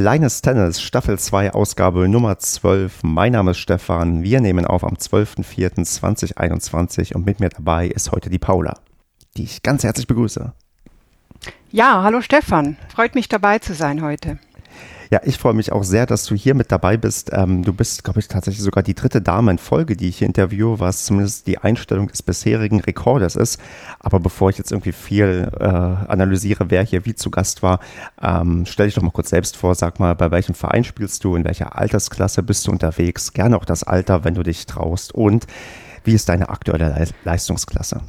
Kleines Tennis, Staffel 2, Ausgabe Nummer 12. Mein Name ist Stefan. Wir nehmen auf am 12.04.2021 und mit mir dabei ist heute die Paula, die ich ganz herzlich begrüße. Ja, hallo Stefan. Freut mich dabei zu sein heute. Ja, ich freue mich auch sehr, dass du hier mit dabei bist. Ähm, du bist, glaube ich, tatsächlich sogar die dritte Dame in Folge, die ich hier interviewe, was zumindest die Einstellung des bisherigen Rekordes ist. Aber bevor ich jetzt irgendwie viel äh, analysiere, wer hier wie zu Gast war, ähm, stell dich doch mal kurz selbst vor. Sag mal, bei welchem Verein spielst du, in welcher Altersklasse bist du unterwegs? Gerne auch das Alter, wenn du dich traust. Und wie ist deine aktuelle Le Leistungsklasse?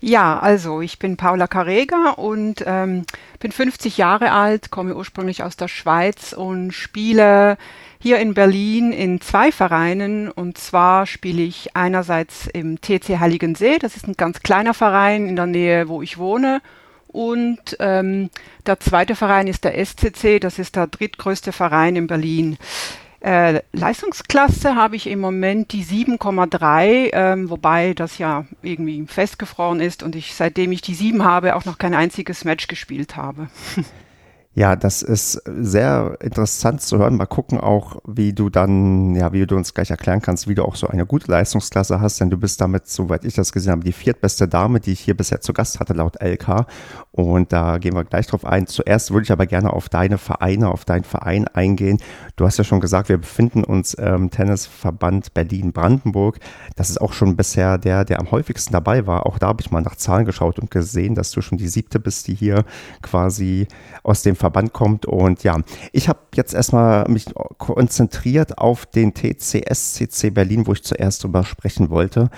Ja, also ich bin Paula Carrega und ähm, bin 50 Jahre alt, komme ursprünglich aus der Schweiz und spiele hier in Berlin in zwei Vereinen. Und zwar spiele ich einerseits im TC Heiligensee, das ist ein ganz kleiner Verein in der Nähe, wo ich wohne. Und ähm, der zweite Verein ist der SCC, das ist der drittgrößte Verein in Berlin. Äh, Leistungsklasse habe ich im Moment die 7,3, ähm, wobei das ja irgendwie festgefroren ist und ich seitdem ich die 7 habe auch noch kein einziges Match gespielt habe. Ja, das ist sehr interessant zu hören. Mal gucken auch, wie du dann, ja, wie du uns gleich erklären kannst, wie du auch so eine gute Leistungsklasse hast, denn du bist damit, soweit ich das gesehen habe, die viertbeste Dame, die ich hier bisher zu Gast hatte, laut LK. Und da gehen wir gleich drauf ein. Zuerst würde ich aber gerne auf deine Vereine, auf deinen Verein eingehen. Du hast ja schon gesagt, wir befinden uns im Tennisverband Berlin-Brandenburg. Das ist auch schon bisher der, der am häufigsten dabei war. Auch da habe ich mal nach Zahlen geschaut und gesehen, dass du schon die siebte bist, die hier quasi aus dem Verband Verband kommt. Und ja, ich habe jetzt erstmal mich konzentriert auf den TCSCC Berlin, wo ich zuerst drüber sprechen wollte.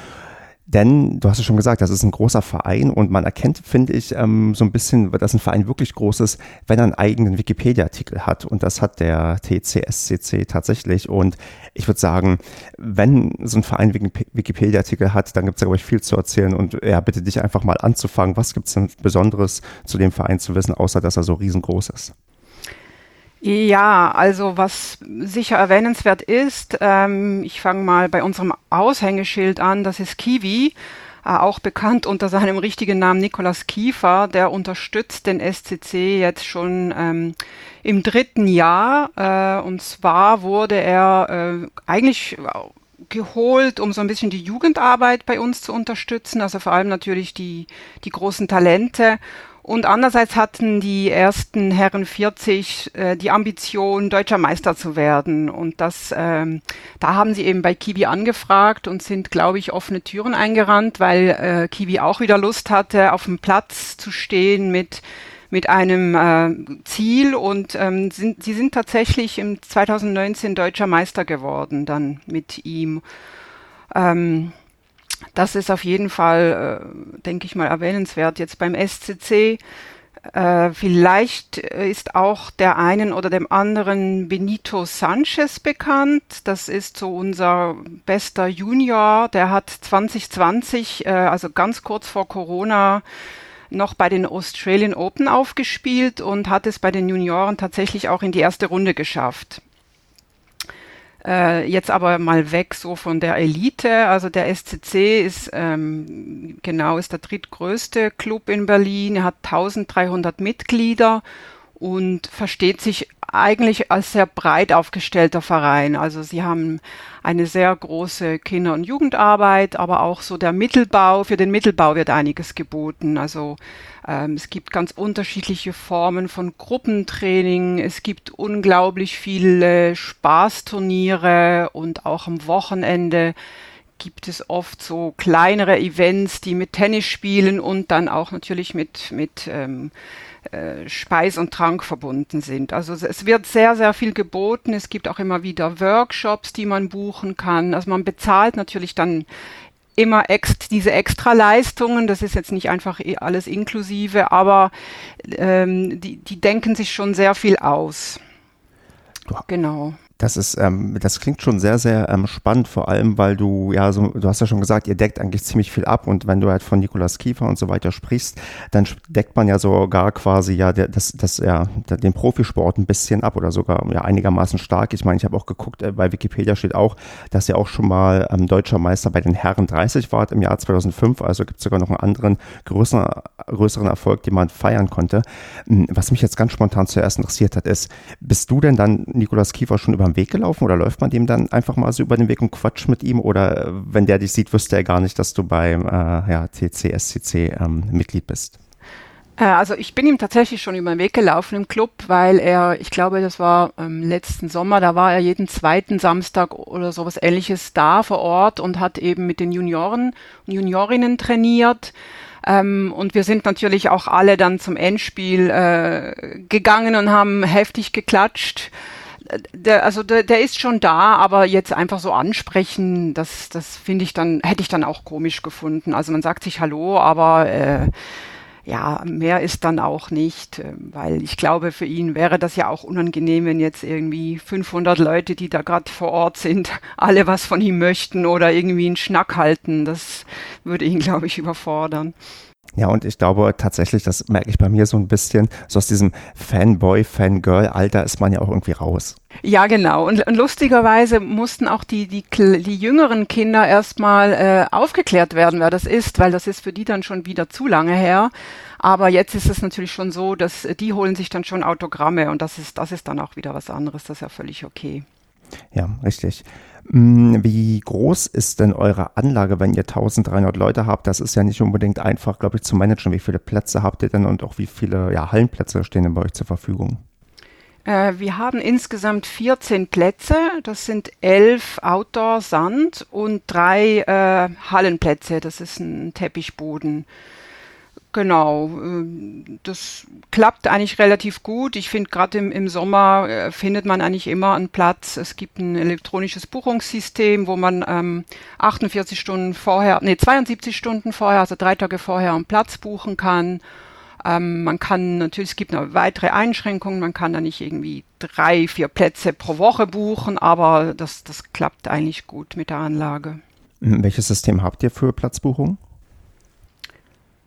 Denn du hast es schon gesagt, das ist ein großer Verein und man erkennt, finde ich, ähm, so ein bisschen, dass ein Verein wirklich groß ist, wenn er einen eigenen Wikipedia-Artikel hat. Und das hat der TCSCC tatsächlich. Und ich würde sagen, wenn so ein Verein Wikipedia-Artikel hat, dann gibt es, glaube ich, viel zu erzählen. Und ja, bitte dich einfach mal anzufangen. Was gibt es denn Besonderes zu dem Verein zu wissen, außer dass er so riesengroß ist? Ja, also was sicher erwähnenswert ist, ähm, ich fange mal bei unserem Aushängeschild an, das ist Kiwi, äh, auch bekannt unter seinem richtigen Namen Nikolaus Kiefer, der unterstützt den SCC jetzt schon ähm, im dritten Jahr. Äh, und zwar wurde er äh, eigentlich geholt, um so ein bisschen die Jugendarbeit bei uns zu unterstützen, also vor allem natürlich die, die großen Talente. Und andererseits hatten die ersten Herren 40 äh, die Ambition, deutscher Meister zu werden. Und das, ähm, da haben sie eben bei Kiwi angefragt und sind, glaube ich, offene Türen eingerannt, weil äh, Kiwi auch wieder Lust hatte, auf dem Platz zu stehen mit mit einem äh, Ziel und ähm, sind, sie sind tatsächlich im 2019 deutscher Meister geworden, dann mit ihm. Ähm, das ist auf jeden Fall, äh, denke ich mal, erwähnenswert. Jetzt beim SCC äh, vielleicht ist auch der einen oder dem anderen Benito Sanchez bekannt. Das ist so unser bester Junior. Der hat 2020, äh, also ganz kurz vor Corona, noch bei den Australian Open aufgespielt und hat es bei den Junioren tatsächlich auch in die erste Runde geschafft. Äh, jetzt aber mal weg so von der Elite. Also der SCC ist ähm, genau ist der drittgrößte Club in Berlin. Er hat 1300 Mitglieder und versteht sich eigentlich als sehr breit aufgestellter Verein. Also sie haben eine sehr große Kinder- und Jugendarbeit, aber auch so der Mittelbau. Für den Mittelbau wird einiges geboten. Also ähm, es gibt ganz unterschiedliche Formen von Gruppentraining. Es gibt unglaublich viele Spaßturniere und auch am Wochenende gibt es oft so kleinere Events, die mit Tennis spielen und dann auch natürlich mit, mit ähm, äh, Speis und Trank verbunden sind. Also es wird sehr, sehr viel geboten. Es gibt auch immer wieder Workshops, die man buchen kann. Also man bezahlt natürlich dann immer ex diese Extraleistungen. Das ist jetzt nicht einfach alles inklusive, aber ähm, die, die denken sich schon sehr viel aus. Du, genau. Das ist, ähm, das klingt schon sehr, sehr ähm, spannend, vor allem, weil du, ja, so, du hast ja schon gesagt, ihr deckt eigentlich ziemlich viel ab und wenn du halt von Nikolaus Kiefer und so weiter sprichst, dann deckt man ja sogar quasi ja das, das, ja, den Profisport ein bisschen ab oder sogar ja einigermaßen stark. Ich meine, ich habe auch geguckt, äh, bei Wikipedia steht auch, dass ihr auch schon mal ähm, deutscher Meister bei den Herren 30 wart im Jahr 2005, also gibt es sogar noch einen anderen größeren, größeren Erfolg, den man feiern konnte. Hm, was mich jetzt ganz spontan zuerst interessiert hat, ist, bist du denn dann Nikolaus Kiefer schon über den Weg gelaufen oder läuft man dem dann einfach mal so über den Weg und quatscht mit ihm oder äh, wenn der dich sieht, wüsste er gar nicht, dass du beim äh, ja, TCSCC ähm, Mitglied bist? Äh, also ich bin ihm tatsächlich schon über den Weg gelaufen im Club, weil er, ich glaube, das war ähm, letzten Sommer, da war er jeden zweiten Samstag oder sowas ähnliches da vor Ort und hat eben mit den Junioren und Juniorinnen trainiert. Ähm, und wir sind natürlich auch alle dann zum Endspiel äh, gegangen und haben heftig geklatscht der, also der, der ist schon da, aber jetzt einfach so ansprechen, das, das finde ich dann, hätte ich dann auch komisch gefunden. Also man sagt sich Hallo, aber äh, ja, mehr ist dann auch nicht, äh, weil ich glaube, für ihn wäre das ja auch unangenehm, wenn jetzt irgendwie 500 Leute, die da gerade vor Ort sind, alle was von ihm möchten oder irgendwie einen Schnack halten. Das würde ihn, glaube ich, überfordern. Ja, und ich glaube tatsächlich, das merke ich bei mir so ein bisschen, so aus diesem Fanboy, Fangirl-Alter ist man ja auch irgendwie raus. Ja, genau. Und, und lustigerweise mussten auch die, die, die jüngeren Kinder erstmal äh, aufgeklärt werden, wer das ist, weil das ist für die dann schon wieder zu lange her. Aber jetzt ist es natürlich schon so, dass die holen sich dann schon Autogramme und das ist, das ist dann auch wieder was anderes. Das ist ja völlig okay. Ja, richtig. Hm, wie groß ist denn eure Anlage, wenn ihr 1300 Leute habt? Das ist ja nicht unbedingt einfach, glaube ich, zu managen. Wie viele Plätze habt ihr denn und auch wie viele ja, Hallenplätze stehen denn bei euch zur Verfügung? Äh, wir haben insgesamt 14 Plätze. Das sind elf Outdoor-Sand und drei äh, Hallenplätze. Das ist ein Teppichboden. Genau, ähm, das klappt eigentlich relativ gut. Ich finde, gerade im, im Sommer äh, findet man eigentlich immer einen Platz. Es gibt ein elektronisches Buchungssystem, wo man ähm, 48 Stunden vorher, nee, 72 Stunden vorher, also drei Tage vorher einen Platz buchen kann. Ähm, man kann natürlich, es gibt noch weitere Einschränkungen, man kann da nicht irgendwie drei, vier Plätze pro Woche buchen, aber das, das klappt eigentlich gut mit der Anlage. Welches System habt ihr für Platzbuchung?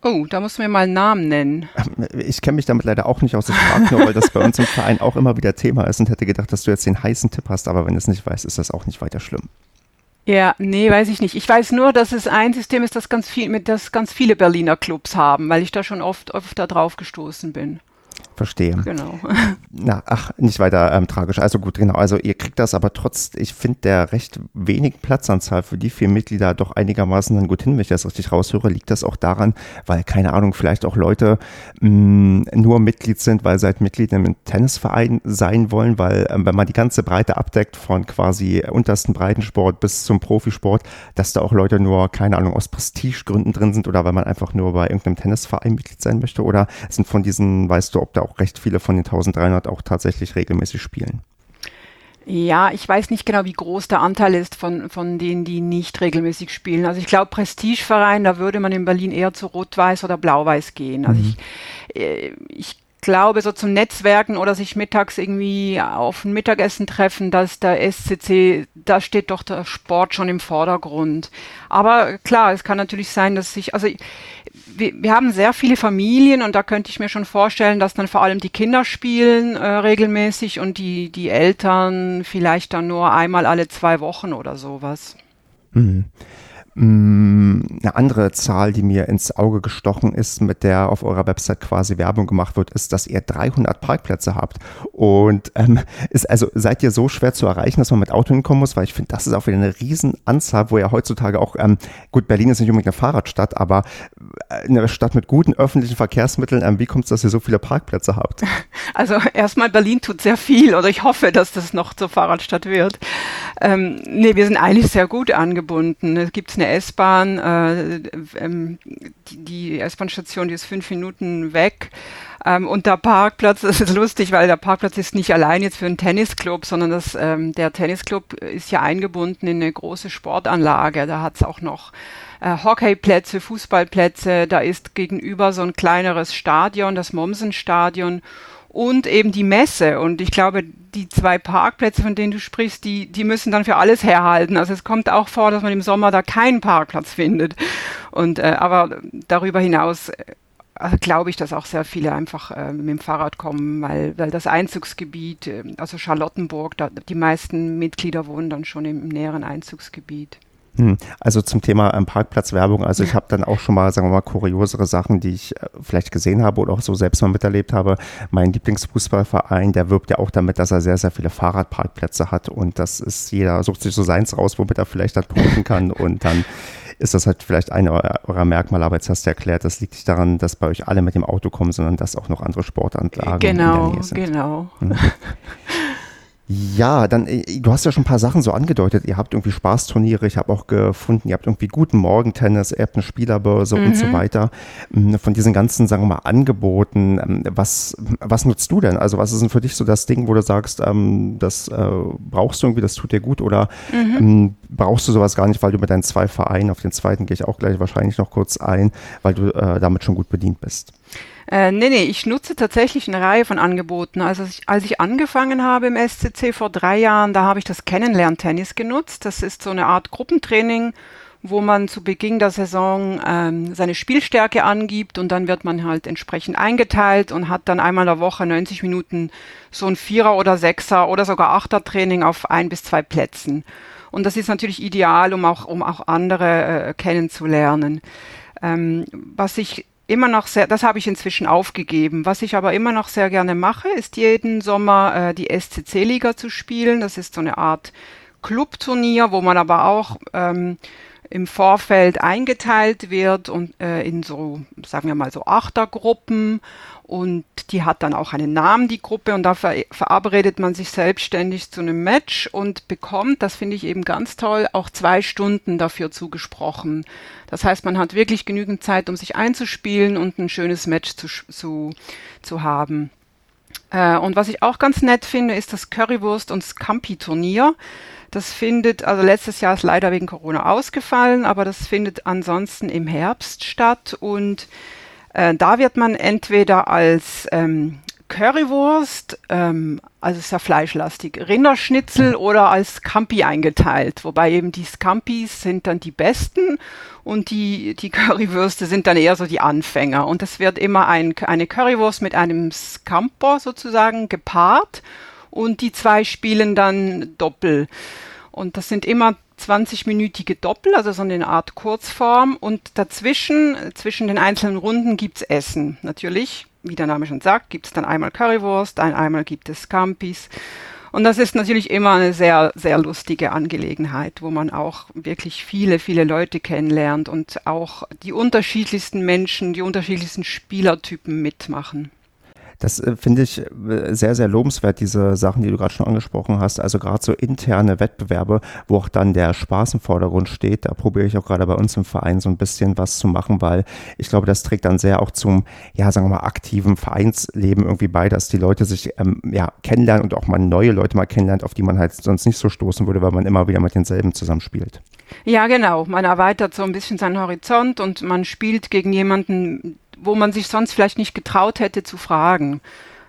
Oh, da muss man mal einen Namen nennen. Ich kenne mich damit leider auch nicht aus. Ich frage nur, weil das bei uns im Verein auch immer wieder Thema ist und hätte gedacht, dass du jetzt den heißen Tipp hast, aber wenn du es nicht weißt, ist das auch nicht weiter schlimm. Ja, nee, weiß ich nicht. Ich weiß nur, dass es ein System ist, das ganz viel, mit das ganz viele Berliner Clubs haben, weil ich da schon oft, oft da drauf gestoßen bin. Verstehe. Genau. Na, ach, nicht weiter ähm, tragisch. Also gut, genau. Also ihr kriegt das aber trotz, ich finde der recht wenig Platzanzahl für die vier Mitglieder doch einigermaßen dann gut hin, wenn ich das richtig raushöre, liegt das auch daran, weil, keine Ahnung, vielleicht auch Leute mh, mm, nur Mitglied sind, weil sie halt Mitglied im Tennisverein sein wollen, weil ähm, wenn man die ganze Breite abdeckt, von quasi untersten Breitensport bis zum Profisport, dass da auch Leute nur, keine Ahnung, aus Prestigegründen drin sind oder weil man einfach nur bei irgendeinem Tennisverein Mitglied sein möchte oder sind von diesen, weißt du, ob da auch recht viele von den 1300 auch tatsächlich regelmäßig spielen. Ja, ich weiß nicht genau, wie groß der Anteil ist von, von denen, die nicht regelmäßig spielen. Also ich glaube, Prestigeverein, da würde man in Berlin eher zu Rot-Weiß oder Blau-Weiß gehen. Also mhm. ich, äh, ich glaube, so zum Netzwerken oder sich mittags irgendwie auf ein Mittagessen treffen, dass der SCC, da steht doch der Sport schon im Vordergrund. Aber klar, es kann natürlich sein, dass sich, also wir, wir haben sehr viele Familien und da könnte ich mir schon vorstellen, dass dann vor allem die Kinder spielen äh, regelmäßig und die, die Eltern vielleicht dann nur einmal alle zwei Wochen oder sowas. Mhm. Eine andere Zahl, die mir ins Auge gestochen ist, mit der auf eurer Website quasi Werbung gemacht wird, ist, dass ihr 300 Parkplätze habt. Und ähm, ist also seid ihr so schwer zu erreichen, dass man mit Auto hinkommen muss, weil ich finde, das ist auch wieder eine Riesenanzahl, wo ja heutzutage auch ähm, gut Berlin ist nicht unbedingt eine Fahrradstadt, aber äh, eine Stadt mit guten öffentlichen Verkehrsmitteln. Ähm, wie kommt es, dass ihr so viele Parkplätze habt? Also erstmal Berlin tut sehr viel, oder ich hoffe, dass das noch zur Fahrradstadt wird. Ähm, nee, wir sind eigentlich sehr gut angebunden. Es gibt eine S-Bahn, äh, ähm, die, die S-Bahn-Station, die ist fünf Minuten weg. Ähm, und der Parkplatz, das ist lustig, weil der Parkplatz ist nicht allein jetzt für einen Tennisclub, sondern das, ähm, der Tennisclub ist ja eingebunden in eine große Sportanlage. Da hat es auch noch äh, Hockeyplätze, Fußballplätze. Da ist gegenüber so ein kleineres Stadion, das Mommsen-Stadion. Und eben die Messe. Und ich glaube, die zwei Parkplätze, von denen du sprichst, die, die müssen dann für alles herhalten. Also es kommt auch vor, dass man im Sommer da keinen Parkplatz findet. Und äh, aber darüber hinaus äh, also glaube ich, dass auch sehr viele einfach äh, mit dem Fahrrad kommen, weil, weil das Einzugsgebiet, äh, also Charlottenburg, da, die meisten Mitglieder wohnen dann schon im, im näheren Einzugsgebiet. Hm. Also zum Thema ähm, Parkplatzwerbung, also ich habe dann auch schon mal, sagen wir mal, kuriosere Sachen, die ich äh, vielleicht gesehen habe oder auch so selbst mal miterlebt habe. Mein Lieblingsfußballverein, der wirbt ja auch damit, dass er sehr, sehr viele Fahrradparkplätze hat und das ist, jeder sucht sich so seins raus, womit er vielleicht dann punkten kann und dann ist das halt vielleicht eine eurer Merkmale, aber jetzt hast du erklärt, das liegt nicht daran, dass bei euch alle mit dem Auto kommen, sondern dass auch noch andere Sportanlagen genau, in der Nähe sind. Genau, genau. Ja, dann, äh, du hast ja schon ein paar Sachen so angedeutet. Ihr habt irgendwie Spaßturniere, ich habe auch gefunden, ihr habt irgendwie guten Morgentennis, ihr habt eine Spielerbörse mhm. und so mhm. weiter. Mm, von diesen ganzen, sagen wir mal, Angeboten, ähm, was, was nutzt du denn? Also was ist denn für dich so das Ding, wo du sagst, ähm, das äh, brauchst du irgendwie, das tut dir gut oder mhm. ähm, brauchst du sowas gar nicht, weil du mit deinen zwei Vereinen, auf den zweiten gehe ich auch gleich wahrscheinlich noch kurz ein, weil du äh, damit schon gut bedient bist? Äh, nee, nee, ich nutze tatsächlich eine Reihe von Angeboten. Also ich, als ich angefangen habe im SCC vor drei Jahren, da habe ich das Kennenlerntennis genutzt. Das ist so eine Art Gruppentraining, wo man zu Beginn der Saison ähm, seine Spielstärke angibt und dann wird man halt entsprechend eingeteilt und hat dann einmal in der Woche 90 Minuten so ein Vierer- oder Sechser- oder sogar Achter-Training auf ein bis zwei Plätzen. Und das ist natürlich ideal, um auch, um auch andere äh, kennenzulernen. Ähm, was ich immer noch sehr, das habe ich inzwischen aufgegeben. Was ich aber immer noch sehr gerne mache, ist jeden Sommer äh, die SCC-Liga zu spielen. Das ist so eine Art Clubturnier, wo man aber auch ähm, im Vorfeld eingeteilt wird und äh, in so, sagen wir mal so Achtergruppen und die hat dann auch einen Namen, die Gruppe, und da ver verabredet man sich selbstständig zu einem Match und bekommt, das finde ich eben ganz toll, auch zwei Stunden dafür zugesprochen. Das heißt, man hat wirklich genügend Zeit, um sich einzuspielen und ein schönes Match zu, zu, zu haben. Äh, und was ich auch ganz nett finde, ist das Currywurst- und Scampi-Turnier. Das findet, also letztes Jahr ist leider wegen Corona ausgefallen, aber das findet ansonsten im Herbst statt und äh, da wird man entweder als ähm, Currywurst, ähm, also ist ja fleischlastig, Rinderschnitzel oder als Scampi eingeteilt. Wobei eben die Scampis sind dann die besten und die, die Currywürste sind dann eher so die Anfänger. Und es wird immer ein, eine Currywurst mit einem Scamper sozusagen gepaart und die zwei spielen dann Doppel. Und das sind immer 20-minütige Doppel, also so eine Art Kurzform. Und dazwischen, zwischen den einzelnen Runden gibt's Essen. Natürlich, wie der Name schon sagt, gibt's dann einmal Currywurst, ein, einmal gibt es Scampis. Und das ist natürlich immer eine sehr, sehr lustige Angelegenheit, wo man auch wirklich viele, viele Leute kennenlernt und auch die unterschiedlichsten Menschen, die unterschiedlichsten Spielertypen mitmachen. Das äh, finde ich äh, sehr, sehr lobenswert, diese Sachen, die du gerade schon angesprochen hast. Also gerade so interne Wettbewerbe, wo auch dann der Spaß im Vordergrund steht. Da probiere ich auch gerade bei uns im Verein so ein bisschen was zu machen, weil ich glaube, das trägt dann sehr auch zum, ja, sagen wir mal, aktiven Vereinsleben irgendwie bei, dass die Leute sich ähm, ja, kennenlernen und auch mal neue Leute mal kennenlernt, auf die man halt sonst nicht so stoßen würde, weil man immer wieder mit denselben zusammenspielt. Ja, genau. Man erweitert so ein bisschen seinen Horizont und man spielt gegen jemanden, wo man sich sonst vielleicht nicht getraut hätte zu fragen.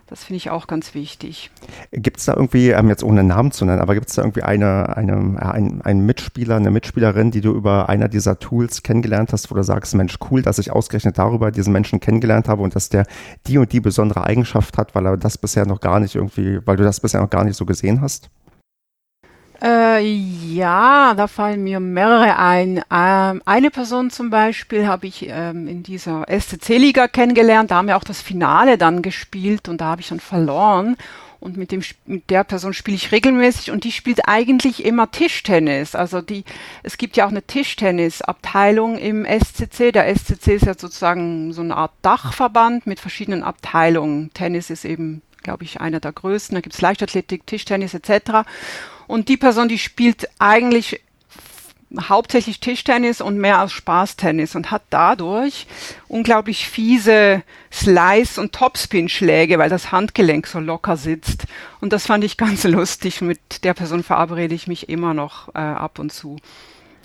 Das finde ich auch ganz wichtig. Gibt es da irgendwie, ähm, jetzt ohne Namen zu nennen, aber gibt es da irgendwie eine, eine, ein, einen Mitspieler, eine Mitspielerin, die du über einer dieser Tools kennengelernt hast, wo du sagst, Mensch, cool, dass ich ausgerechnet darüber diesen Menschen kennengelernt habe und dass der die und die besondere Eigenschaft hat, weil er das bisher noch gar nicht irgendwie, weil du das bisher noch gar nicht so gesehen hast? Äh, ja, da fallen mir mehrere ein. Ähm, eine Person zum Beispiel habe ich ähm, in dieser SCC-Liga kennengelernt. Da haben wir auch das Finale dann gespielt und da habe ich dann verloren. Und mit, dem, mit der Person spiele ich regelmäßig und die spielt eigentlich immer Tischtennis. Also die, es gibt ja auch eine Tischtennisabteilung im SCC. Der SCC ist ja sozusagen so eine Art Dachverband mit verschiedenen Abteilungen. Tennis ist eben, glaube ich, einer der größten. Da gibt es Leichtathletik, Tischtennis etc. Und die Person, die spielt eigentlich hauptsächlich Tischtennis und mehr als Spaßtennis und hat dadurch unglaublich fiese Slice- und Topspin-Schläge, weil das Handgelenk so locker sitzt. Und das fand ich ganz lustig. Mit der Person verabrede ich mich immer noch äh, ab und zu.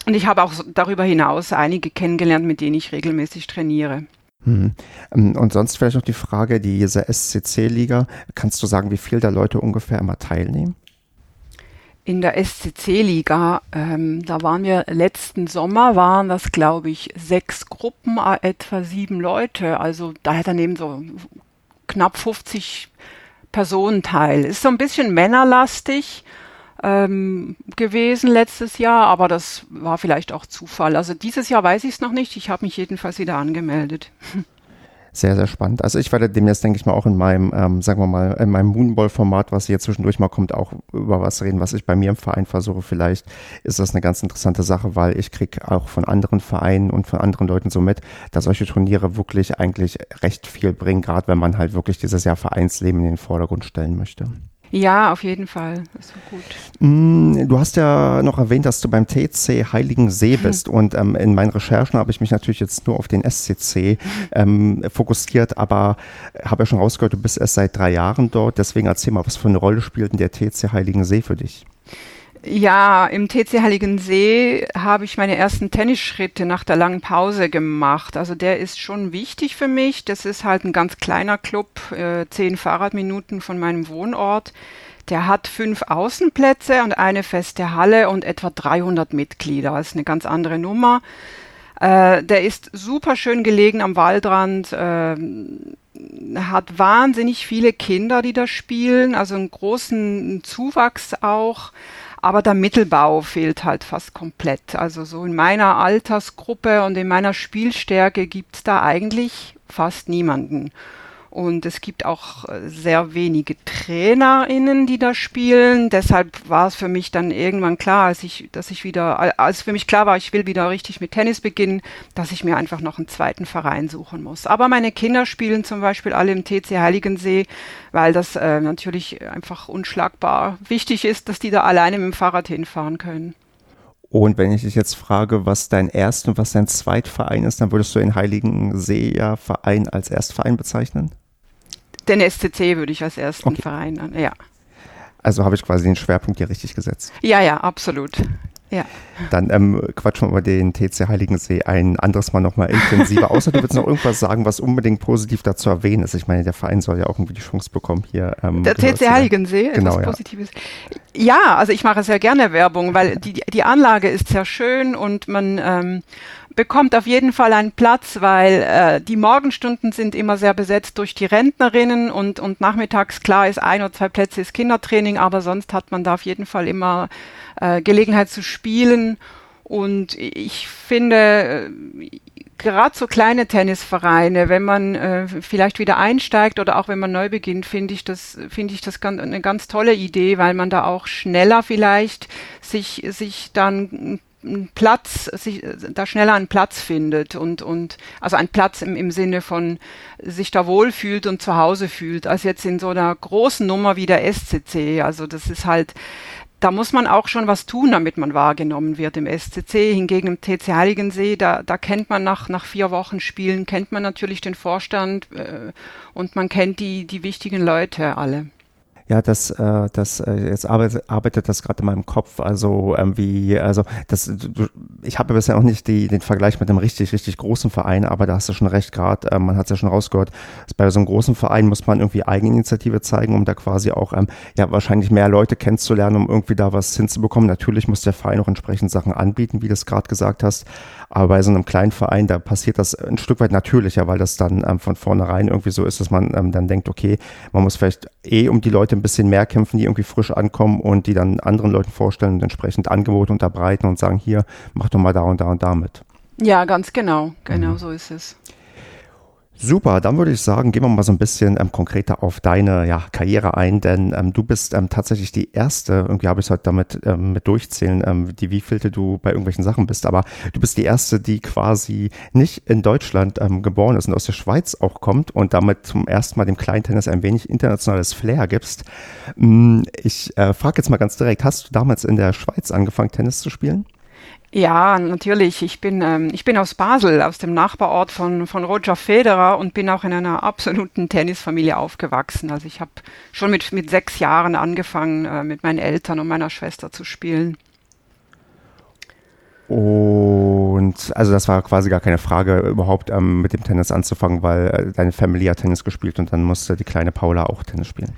Und ich habe auch darüber hinaus einige kennengelernt, mit denen ich regelmäßig trainiere. Hm. Ähm, und sonst vielleicht noch die Frage, diese SCC-Liga, kannst du sagen, wie viele da Leute ungefähr immer teilnehmen? In der SCC-Liga, ähm, da waren wir letzten Sommer, waren das glaube ich sechs Gruppen, etwa sieben Leute. Also da daneben so knapp 50 Personen teil. Ist so ein bisschen männerlastig ähm, gewesen letztes Jahr, aber das war vielleicht auch Zufall. Also dieses Jahr weiß ich es noch nicht. Ich habe mich jedenfalls wieder angemeldet. Sehr, sehr spannend. Also ich werde demnächst, denke ich mal, auch in meinem, ähm, sagen wir mal, in meinem Moonball-Format, was hier zwischendurch mal kommt, auch über was reden, was ich bei mir im Verein versuche. Vielleicht ist das eine ganz interessante Sache, weil ich kriege auch von anderen Vereinen und von anderen Leuten so mit, dass solche Turniere wirklich eigentlich recht viel bringen, gerade wenn man halt wirklich dieses Jahr Vereinsleben in den Vordergrund stellen möchte. Ja, auf jeden Fall. Ist gut. Mm, du hast ja noch erwähnt, dass du beim TC Heiligen See bist. Und ähm, in meinen Recherchen habe ich mich natürlich jetzt nur auf den SCC ähm, fokussiert, aber habe ja schon rausgehört, du bist erst seit drei Jahren dort. Deswegen erzähl mal, was für eine Rolle spielt denn der TC Heiligen See für dich? Ja, im TC Heiligen habe ich meine ersten Tennisschritte nach der langen Pause gemacht. Also der ist schon wichtig für mich. Das ist halt ein ganz kleiner Club, äh, zehn Fahrradminuten von meinem Wohnort. Der hat fünf Außenplätze und eine feste Halle und etwa 300 Mitglieder. Das ist eine ganz andere Nummer. Äh, der ist super schön gelegen am Waldrand. Äh, hat wahnsinnig viele Kinder, die da spielen, also einen großen Zuwachs auch. Aber der Mittelbau fehlt halt fast komplett. Also so in meiner Altersgruppe und in meiner Spielstärke gibt's da eigentlich fast niemanden. Und es gibt auch äh, sehr wenige TrainerInnen, die da spielen. Deshalb war es für mich dann irgendwann klar, als ich, dass ich wieder, als für mich klar war, ich will wieder richtig mit Tennis beginnen, dass ich mir einfach noch einen zweiten Verein suchen muss. Aber meine Kinder spielen zum Beispiel alle im TC Heiligensee, weil das äh, natürlich einfach unschlagbar wichtig ist, dass die da alleine mit dem Fahrrad hinfahren können. Und wenn ich dich jetzt frage, was dein Erst- und was dein Zweitverein ist, dann würdest du den Heiligensee ja Verein als Erstverein bezeichnen? Den SCC würde ich als ersten okay. Verein an, ja. Also habe ich quasi den Schwerpunkt hier richtig gesetzt. Ja, ja, absolut. Ja. Dann ähm, quatschen wir über den TC Heiligensee ein anderes Mal nochmal intensiver. Außer du willst noch irgendwas sagen, was unbedingt positiv dazu erwähnen ist. Ich meine, der Verein soll ja auch irgendwie die Chance bekommen hier. Ähm, der TC Heiligensee, genau, etwas ja. Positives. Ja, also ich mache sehr gerne Werbung, weil die, die Anlage ist sehr schön und man ähm, bekommt auf jeden Fall einen Platz, weil äh, die Morgenstunden sind immer sehr besetzt durch die Rentnerinnen und, und nachmittags, klar, ist ein oder zwei Plätze ist Kindertraining, aber sonst hat man da auf jeden Fall immer äh, Gelegenheit zu spielen. Und ich finde, äh, gerade so kleine Tennisvereine, wenn man äh, vielleicht wieder einsteigt oder auch wenn man neu beginnt, finde ich das, finde ich das ganz, eine ganz tolle Idee, weil man da auch schneller vielleicht sich, sich dann einen Platz, sich da schneller einen Platz findet und, und also ein Platz im, im Sinne von sich da wohlfühlt und zu Hause fühlt, als jetzt in so einer großen Nummer wie der SCC. Also das ist halt, da muss man auch schon was tun, damit man wahrgenommen wird im SCC. Hingegen im TC Heiligensee, da, da kennt man nach, nach vier Wochen Spielen, kennt man natürlich den Vorstand äh, und man kennt die, die wichtigen Leute alle. Ja, das, äh, das äh, jetzt arbeitet, arbeitet das gerade in meinem Kopf. Also ähm, wie, also das, du, ich habe bisher auch nicht die, den Vergleich mit einem richtig, richtig großen Verein, aber da hast du schon recht gerade. Ähm, man hat es ja schon rausgehört. Bei so einem großen Verein muss man irgendwie Eigeninitiative zeigen, um da quasi auch ähm, ja wahrscheinlich mehr Leute kennenzulernen, um irgendwie da was hinzubekommen. Natürlich muss der Verein auch entsprechend Sachen anbieten, wie du es gerade gesagt hast. Aber bei so einem kleinen Verein, da passiert das ein Stück weit natürlicher, weil das dann ähm, von vornherein irgendwie so ist, dass man ähm, dann denkt, okay, man muss vielleicht eh um die Leute ein bisschen mehr kämpfen, die irgendwie frisch ankommen und die dann anderen Leuten vorstellen und entsprechend Angebote unterbreiten und sagen, hier, mach doch mal da und da und da mit. Ja, ganz genau. Genau mhm. so ist es. Super, dann würde ich sagen, gehen wir mal so ein bisschen ähm, konkreter auf deine ja, Karriere ein, denn ähm, du bist ähm, tatsächlich die erste, irgendwie habe ich es heute damit ähm, mit durchzählen, ähm, die wievielte du bei irgendwelchen Sachen bist, aber du bist die erste, die quasi nicht in Deutschland ähm, geboren ist und aus der Schweiz auch kommt und damit zum ersten Mal dem Kleintennis ein wenig internationales Flair gibst. Mm, ich äh, frage jetzt mal ganz direkt, hast du damals in der Schweiz angefangen, Tennis zu spielen? Ja, natürlich. Ich bin, ähm, ich bin aus Basel, aus dem Nachbarort von, von Roger Federer und bin auch in einer absoluten Tennisfamilie aufgewachsen. Also ich habe schon mit, mit sechs Jahren angefangen, äh, mit meinen Eltern und meiner Schwester zu spielen. Und also das war quasi gar keine Frage, überhaupt ähm, mit dem Tennis anzufangen, weil äh, deine Familie hat Tennis gespielt und dann musste die kleine Paula auch Tennis spielen.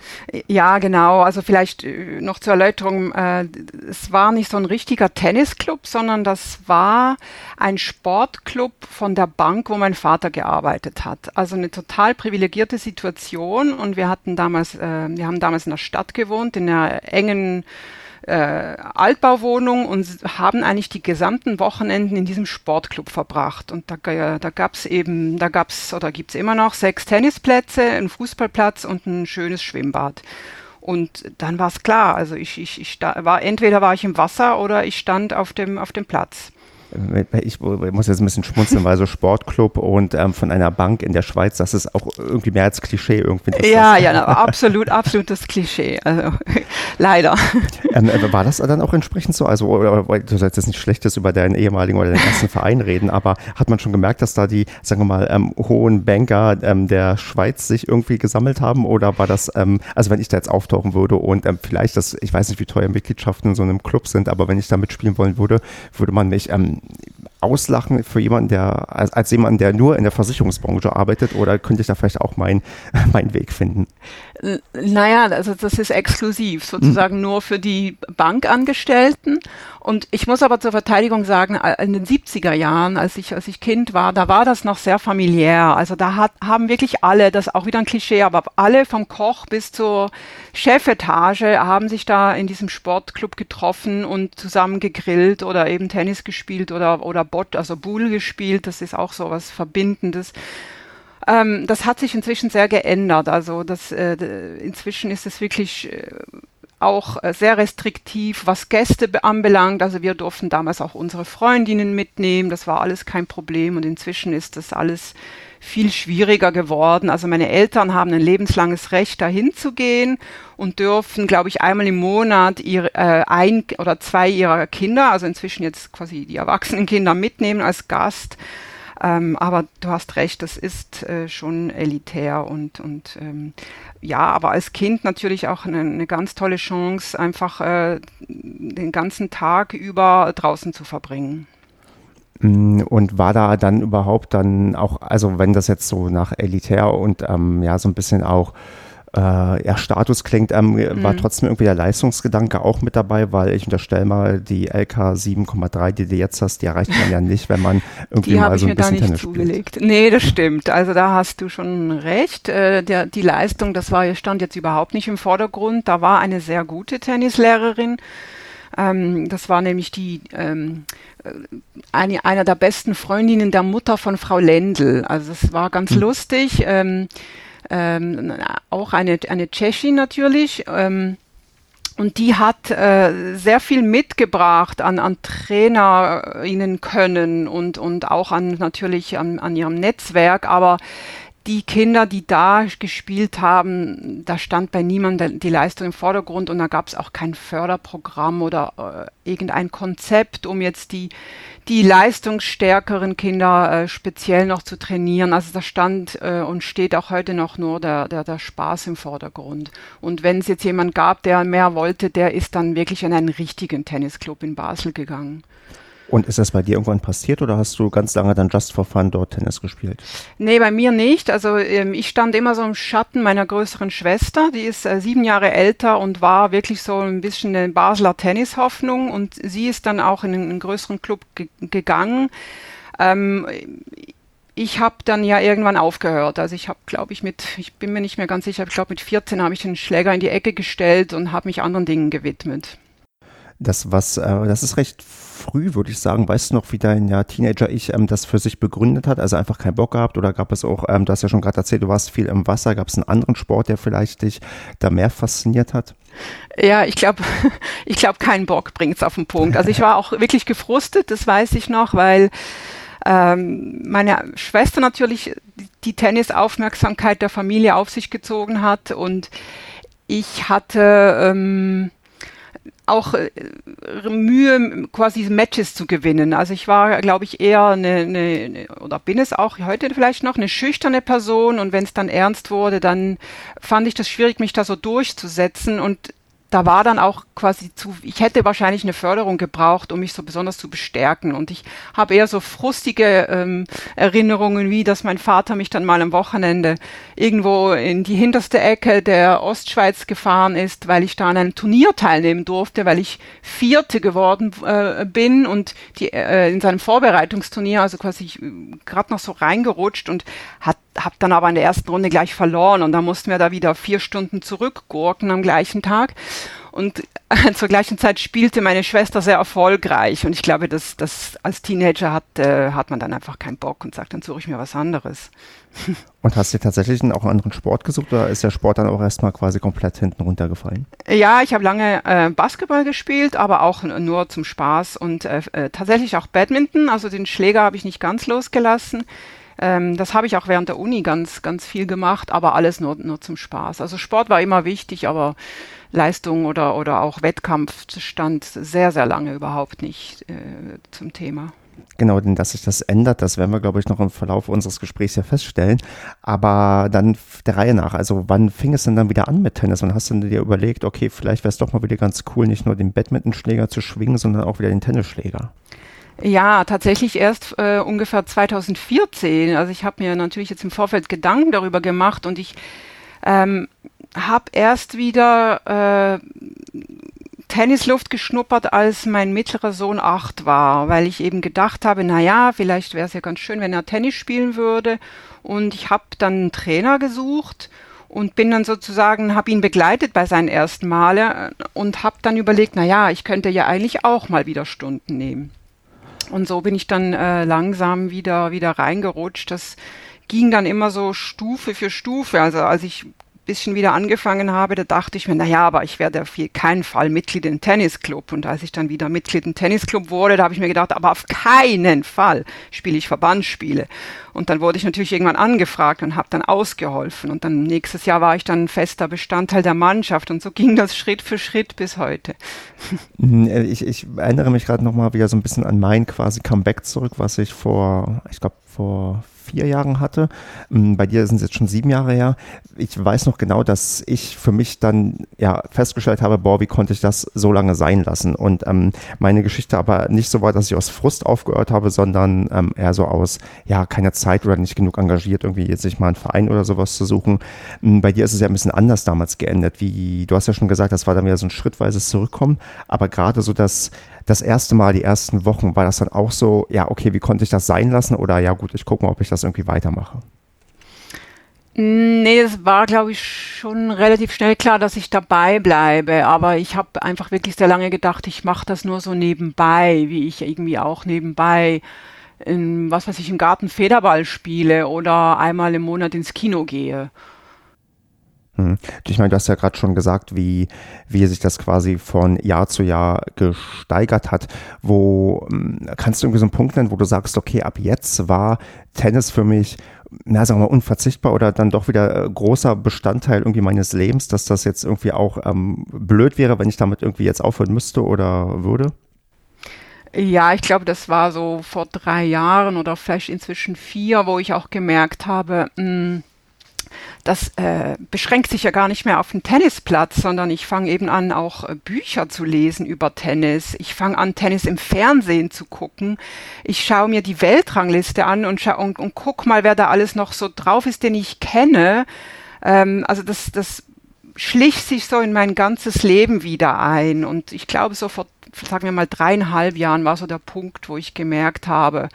Ja, genau. Also vielleicht äh, noch zur Erläuterung, äh, es war nicht so ein richtiger Tennisclub, sondern das war ein Sportclub von der Bank, wo mein Vater gearbeitet hat. Also eine total privilegierte Situation und wir hatten damals, äh, wir haben damals in der Stadt gewohnt, in einer engen äh, Altbauwohnung und haben eigentlich die gesamten Wochenenden in diesem Sportclub verbracht. Und da, da gab es eben, da gab es oder gibt es immer noch sechs Tennisplätze, einen Fußballplatz und ein schönes Schwimmbad. Und dann war es klar, also ich, ich, ich war entweder war ich im Wasser oder ich stand auf dem, auf dem Platz ich muss jetzt ein bisschen schmunzeln, weil so Sportclub und ähm, von einer Bank in der Schweiz, das ist auch irgendwie mehr als Klischee irgendwie. Ja, ja, na, absolut, absolutes Klischee. Also leider. Ähm, äh, war das dann auch entsprechend so? Also, du sollst jetzt nicht Schlechtes über deinen ehemaligen oder deinen ersten Verein reden, aber hat man schon gemerkt, dass da die, sagen wir mal, ähm, hohen Banker ähm, der Schweiz sich irgendwie gesammelt haben? Oder war das, ähm, also wenn ich da jetzt auftauchen würde und ähm, vielleicht das, ich weiß nicht, wie teuer Mitgliedschaften in so einem Club sind, aber wenn ich da mitspielen wollen würde, würde man mich auslachen für jemanden, der als, als jemanden, der nur in der Versicherungsbranche arbeitet oder könnte ich da vielleicht auch meinen mein Weg finden? Naja, also das ist exklusiv, sozusagen hm. nur für die Bankangestellten. Und ich muss aber zur Verteidigung sagen, in den 70er Jahren, als ich, als ich Kind war, da war das noch sehr familiär. Also da hat, haben wirklich alle, das ist auch wieder ein Klischee, aber alle vom Koch bis zur Chefetage haben sich da in diesem Sportclub getroffen und zusammen gegrillt oder eben Tennis gespielt oder, oder Bot, also Bull gespielt. Das ist auch so was Verbindendes. Ähm, das hat sich inzwischen sehr geändert. Also das, äh, inzwischen ist es wirklich äh, auch äh, sehr restriktiv, was Gäste anbelangt. Also wir durften damals auch unsere Freundinnen mitnehmen. Das war alles kein Problem. Und inzwischen ist das alles viel schwieriger geworden. Also meine Eltern haben ein lebenslanges Recht, dahin zu gehen und dürfen, glaube ich, einmal im Monat ihre, äh, ein oder zwei ihrer Kinder, also inzwischen jetzt quasi die erwachsenen Kinder mitnehmen als Gast. Ähm, aber du hast recht, das ist äh, schon elitär und, und ähm, ja, aber als Kind natürlich auch eine, eine ganz tolle Chance, einfach äh, den ganzen Tag über draußen zu verbringen. Mm, und war da dann überhaupt dann auch, also wenn das jetzt so nach elitär und ähm, ja, so ein bisschen auch äh, ja, Status klingt, ähm, mhm. war trotzdem irgendwie der Leistungsgedanke auch mit dabei, weil ich unterstelle mal, die LK 7,3, die du jetzt hast, die erreicht man ja nicht, wenn man irgendwie die mal so ein bisschen Tennis zugelegt. Spielt. Nee, das stimmt. Also da hast du schon recht. Äh, der, die Leistung, das war, stand jetzt überhaupt nicht im Vordergrund. Da war eine sehr gute Tennislehrerin. Ähm, das war nämlich die ähm, äh, eine, einer der besten Freundinnen der Mutter von Frau Lendl. Also es war ganz mhm. lustig. Ähm, ähm, auch eine, eine Tschechin natürlich. Ähm, und die hat äh, sehr viel mitgebracht an, an Trainerinnen können und, und auch an natürlich an, an ihrem Netzwerk. Aber die Kinder, die da gespielt haben, da stand bei niemandem die Leistung im Vordergrund und da gab es auch kein Förderprogramm oder äh, irgendein Konzept, um jetzt die, die leistungsstärkeren Kinder äh, speziell noch zu trainieren. Also da stand äh, und steht auch heute noch nur der, der, der Spaß im Vordergrund. Und wenn es jetzt jemand gab, der mehr wollte, der ist dann wirklich in einen richtigen Tennisclub in Basel gegangen. Und ist das bei dir irgendwann passiert oder hast du ganz lange dann just for fun dort Tennis gespielt? Nee, bei mir nicht. Also ähm, ich stand immer so im Schatten meiner größeren Schwester. Die ist äh, sieben Jahre älter und war wirklich so ein bisschen eine Basler Tennishoffnung. Und sie ist dann auch in einen, größeren Club ge gegangen. Ähm, ich habe dann ja irgendwann aufgehört. Also ich habe, glaube ich, mit, ich bin mir nicht mehr ganz sicher, ich glaube mit 14 habe ich den Schläger in die Ecke gestellt und habe mich anderen Dingen gewidmet. Das was, äh, das ist recht früh, würde ich sagen. Weißt du noch, wie dein ja, Teenager-Ich ähm, das für sich begründet hat? Also einfach keinen Bock gehabt oder gab es auch, ähm, du hast ja schon gerade erzählt, du warst viel im Wasser, gab es einen anderen Sport, der vielleicht dich da mehr fasziniert hat? Ja, ich glaube, ich glaube, kein Bock bringt es auf den Punkt. Also ich war auch wirklich gefrustet, das weiß ich noch, weil ähm, meine Schwester natürlich die Tennisaufmerksamkeit der Familie auf sich gezogen hat und ich hatte ähm, auch äh, Mühe, quasi Matches zu gewinnen. Also ich war, glaube ich, eher eine, eine, oder bin es auch heute vielleicht noch, eine schüchterne Person und wenn es dann ernst wurde, dann fand ich das schwierig, mich da so durchzusetzen und da war dann auch quasi zu, ich hätte wahrscheinlich eine Förderung gebraucht, um mich so besonders zu bestärken. Und ich habe eher so frustige ähm, Erinnerungen, wie dass mein Vater mich dann mal am Wochenende irgendwo in die hinterste Ecke der Ostschweiz gefahren ist, weil ich da an einem Turnier teilnehmen durfte, weil ich Vierte geworden äh, bin und die äh, in seinem Vorbereitungsturnier, also quasi äh, gerade noch so reingerutscht und hat habe dann aber in der ersten Runde gleich verloren und da mussten wir da wieder vier Stunden zurückgurken am gleichen Tag. Und zur gleichen Zeit spielte meine Schwester sehr erfolgreich. Und ich glaube, dass das als Teenager hat, äh, hat man dann einfach keinen Bock und sagt, dann suche ich mir was anderes. Und hast du tatsächlich auch einen anderen Sport gesucht oder ist der Sport dann auch erstmal quasi komplett hinten runtergefallen? Ja, ich habe lange äh, Basketball gespielt, aber auch nur zum Spaß und äh, äh, tatsächlich auch Badminton. Also den Schläger habe ich nicht ganz losgelassen. Ähm, das habe ich auch während der Uni ganz, ganz viel gemacht, aber alles nur, nur zum Spaß. Also Sport war immer wichtig, aber Leistung oder, oder auch Wettkampf stand sehr, sehr lange überhaupt nicht äh, zum Thema. Genau, denn dass sich das ändert, das werden wir, glaube ich, noch im Verlauf unseres Gesprächs ja feststellen. Aber dann der Reihe nach, also wann fing es denn dann wieder an mit Tennis? Wann hast du dir überlegt, okay, vielleicht wäre es doch mal wieder ganz cool, nicht nur den Badmintonschläger zu schwingen, sondern auch wieder den Tennisschläger? Ja, tatsächlich erst äh, ungefähr 2014. Also ich habe mir natürlich jetzt im Vorfeld Gedanken darüber gemacht und ich ähm, habe erst wieder äh, Tennisluft geschnuppert, als mein mittlerer Sohn acht war, weil ich eben gedacht habe, na ja, vielleicht wäre es ja ganz schön, wenn er Tennis spielen würde. Und ich habe dann einen Trainer gesucht und bin dann sozusagen, habe ihn begleitet bei seinen ersten Male äh, und habe dann überlegt, na ja, ich könnte ja eigentlich auch mal wieder Stunden nehmen. Und so bin ich dann äh, langsam wieder, wieder reingerutscht. Das ging dann immer so Stufe für Stufe. Also als ich bisschen wieder angefangen habe, da dachte ich mir, na ja, aber ich werde auf keinen Fall Mitglied im Tennisclub. Und als ich dann wieder Mitglied im Tennisclub wurde, da habe ich mir gedacht, aber auf keinen Fall spiele ich Verbandsspiele. Und dann wurde ich natürlich irgendwann angefragt und habe dann ausgeholfen. Und dann nächstes Jahr war ich dann fester Bestandteil der Mannschaft. Und so ging das Schritt für Schritt bis heute. Mhm, äh, ich, ich erinnere mich gerade nochmal wieder so ein bisschen an mein quasi Comeback zurück, was ich vor, ich glaube, vor vier Jahren hatte. Ähm, bei dir sind es jetzt schon sieben Jahre her. Ich weiß noch genau, dass ich für mich dann ja festgestellt habe, boah, wie konnte ich das so lange sein lassen? Und ähm, meine Geschichte aber nicht so war, dass ich aus Frust aufgehört habe, sondern ähm, eher so aus, ja, keine Zeit oder nicht genug engagiert, irgendwie jetzt sich mal einen Verein oder sowas zu suchen. Ähm, bei dir ist es ja ein bisschen anders damals geendet. Wie, du hast ja schon gesagt, das war dann wieder so ein schrittweises Zurückkommen, aber gerade so das, das erste Mal, die ersten Wochen, war das dann auch so, ja, okay, wie konnte ich das sein lassen? Oder ja, gut, ich gucke mal, ob ich das irgendwie weitermache. Nee, es war, glaube ich, schon relativ schnell klar, dass ich dabei bleibe. Aber ich habe einfach wirklich sehr lange gedacht, ich mache das nur so nebenbei, wie ich irgendwie auch nebenbei in, was weiß ich, im Garten Federball spiele oder einmal im Monat ins Kino gehe. Hm. Ich meine, du hast ja gerade schon gesagt, wie, wie sich das quasi von Jahr zu Jahr gesteigert hat. Wo hm, kannst du irgendwie so einen Punkt nennen, wo du sagst, okay, ab jetzt war Tennis für mich, na, sagen wir mal, unverzichtbar oder dann doch wieder äh, großer Bestandteil irgendwie meines Lebens, dass das jetzt irgendwie auch ähm, blöd wäre, wenn ich damit irgendwie jetzt aufhören müsste oder würde? Ja, ich glaube, das war so vor drei Jahren oder vielleicht inzwischen vier, wo ich auch gemerkt habe, mh, hm, das äh, beschränkt sich ja gar nicht mehr auf den Tennisplatz, sondern ich fange eben an, auch äh, Bücher zu lesen über Tennis. Ich fange an, Tennis im Fernsehen zu gucken. Ich schaue mir die Weltrangliste an und, und, und guck mal, wer da alles noch so drauf ist, den ich kenne. Ähm, also das, das schlich sich so in mein ganzes Leben wieder ein. Und ich glaube, so vor, sagen wir mal, dreieinhalb Jahren war so der Punkt, wo ich gemerkt habe,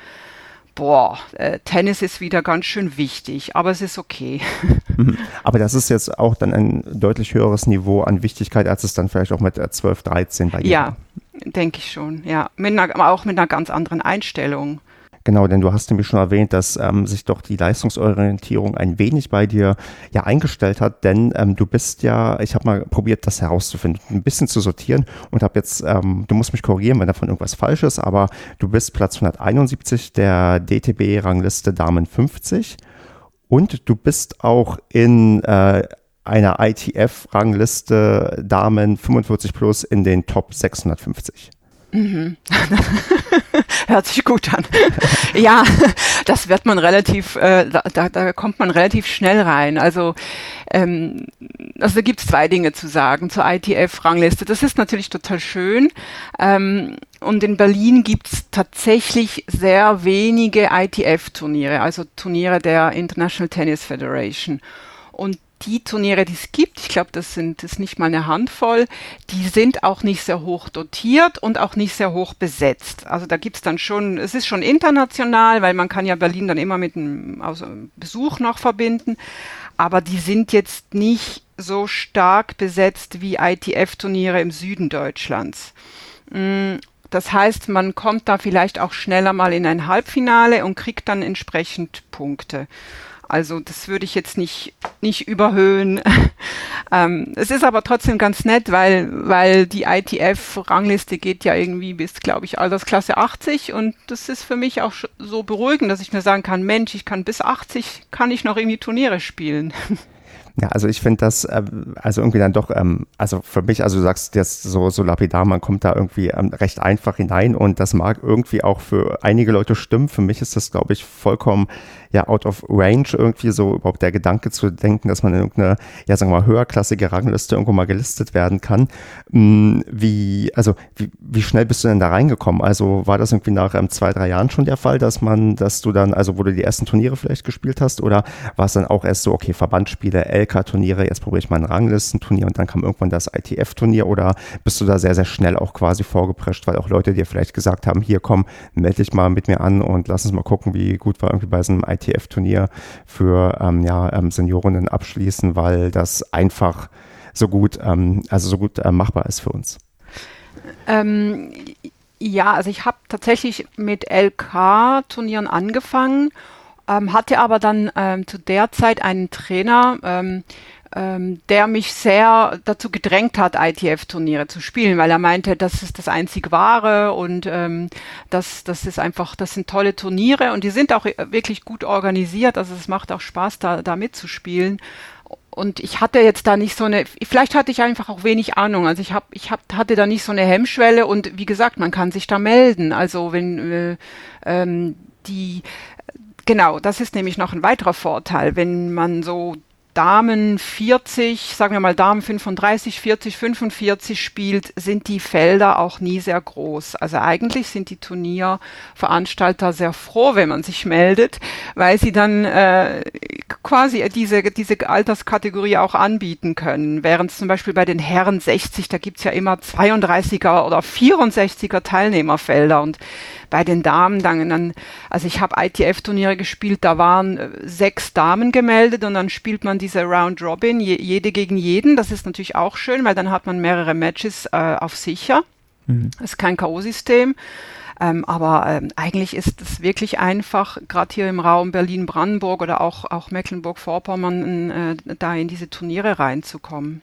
boah, äh, Tennis ist wieder ganz schön wichtig, aber es ist okay. Mhm. Aber das ist jetzt auch dann ein deutlich höheres Niveau an Wichtigkeit, als es dann vielleicht auch mit 12, äh, 13 bei dir ja, war. Ja, denke ich schon, ja. Mit einer, auch mit einer ganz anderen Einstellung. Genau, denn du hast nämlich schon erwähnt, dass ähm, sich doch die Leistungsorientierung ein wenig bei dir ja eingestellt hat, denn ähm, du bist ja, ich habe mal probiert, das herauszufinden, ein bisschen zu sortieren und habe jetzt, ähm, du musst mich korrigieren, wenn davon irgendwas falsch ist, aber du bist Platz 171 der DTB-Rangliste Damen 50 und du bist auch in äh, einer ITF-Rangliste Damen 45 plus in den Top 650. Mhm. Hört sich gut an. ja, das wird man relativ, äh, da, da kommt man relativ schnell rein. Also, ähm, also da gibt es zwei Dinge zu sagen zur ITF-Rangliste. Das ist natürlich total schön. Ähm, und in Berlin gibt es tatsächlich sehr wenige ITF-Turniere, also Turniere der International Tennis Federation. Und die Turniere, die es gibt, ich glaube, das sind das nicht mal eine Handvoll, die sind auch nicht sehr hoch dotiert und auch nicht sehr hoch besetzt. Also da gibt es dann schon, es ist schon international, weil man kann ja Berlin dann immer mit einem also Besuch noch verbinden, aber die sind jetzt nicht so stark besetzt wie ITF-Turniere im Süden Deutschlands. Mm, das heißt, man kommt da vielleicht auch schneller mal in ein Halbfinale und kriegt dann entsprechend Punkte. Also das würde ich jetzt nicht, nicht überhöhen. ähm, es ist aber trotzdem ganz nett, weil, weil die ITF-Rangliste geht ja irgendwie bis, glaube ich, Altersklasse 80 und das ist für mich auch so beruhigend, dass ich mir sagen kann, Mensch, ich kann bis 80, kann ich noch irgendwie Turniere spielen. Ja, also ich finde das, äh, also irgendwie dann doch, ähm, also für mich, also du sagst jetzt so, so lapidar, man kommt da irgendwie ähm, recht einfach hinein und das mag irgendwie auch für einige Leute stimmen. Für mich ist das, glaube ich, vollkommen ja out of range irgendwie so überhaupt der Gedanke zu denken, dass man in irgendeine, ja sagen wir mal, höherklassige Rangliste irgendwo mal gelistet werden kann. Hm, wie, also wie, wie schnell bist du denn da reingekommen? Also war das irgendwie nach ähm, zwei, drei Jahren schon der Fall, dass man, dass du dann, also wo du die ersten Turniere vielleicht gespielt hast oder war es dann auch erst so, okay, Verbandsspiele, LK-Turniere, jetzt probiere ich mal ein Ranglistenturnier und dann kam irgendwann das ITF-Turnier oder bist du da sehr, sehr schnell auch quasi vorgeprescht, weil auch Leute dir vielleicht gesagt haben, hier komm, melde dich mal mit mir an und lass uns mal gucken, wie gut war irgendwie bei so einem ITF-Turnier für ähm, ja, ähm, Seniorinnen abschließen, weil das einfach so gut, ähm, also so gut äh, machbar ist für uns. Ähm, ja, also ich habe tatsächlich mit LK-Turnieren angefangen, ähm, hatte aber dann ähm, zu der Zeit einen Trainer, ähm, ähm, der mich sehr dazu gedrängt hat, ITF-Turniere zu spielen, weil er meinte, das ist das einzig wahre und ähm, das, das ist einfach, das sind tolle Turniere und die sind auch wirklich gut organisiert, also es macht auch Spaß, da, da mitzuspielen. Und ich hatte jetzt da nicht so eine, vielleicht hatte ich einfach auch wenig Ahnung. Also ich hab, ich hab, hatte da nicht so eine Hemmschwelle und wie gesagt, man kann sich da melden. Also wenn äh, ähm, die Genau, das ist nämlich noch ein weiterer Vorteil. Wenn man so Damen 40, sagen wir mal Damen 35, 40, 45 spielt, sind die Felder auch nie sehr groß. Also eigentlich sind die Turnierveranstalter sehr froh, wenn man sich meldet, weil sie dann äh, quasi diese, diese Alterskategorie auch anbieten können. Während zum Beispiel bei den Herren 60, da gibt's ja immer 32er oder 64er Teilnehmerfelder und bei den Damen dann, dann also ich habe ITF-Turniere gespielt, da waren äh, sechs Damen gemeldet und dann spielt man diese Round Robin, je, jede gegen jeden. Das ist natürlich auch schön, weil dann hat man mehrere Matches äh, auf sicher. Mhm. Das ist kein K.O.-System. Ähm, aber ähm, eigentlich ist es wirklich einfach, gerade hier im Raum Berlin-Brandenburg oder auch, auch Mecklenburg-Vorpommern, äh, da in diese Turniere reinzukommen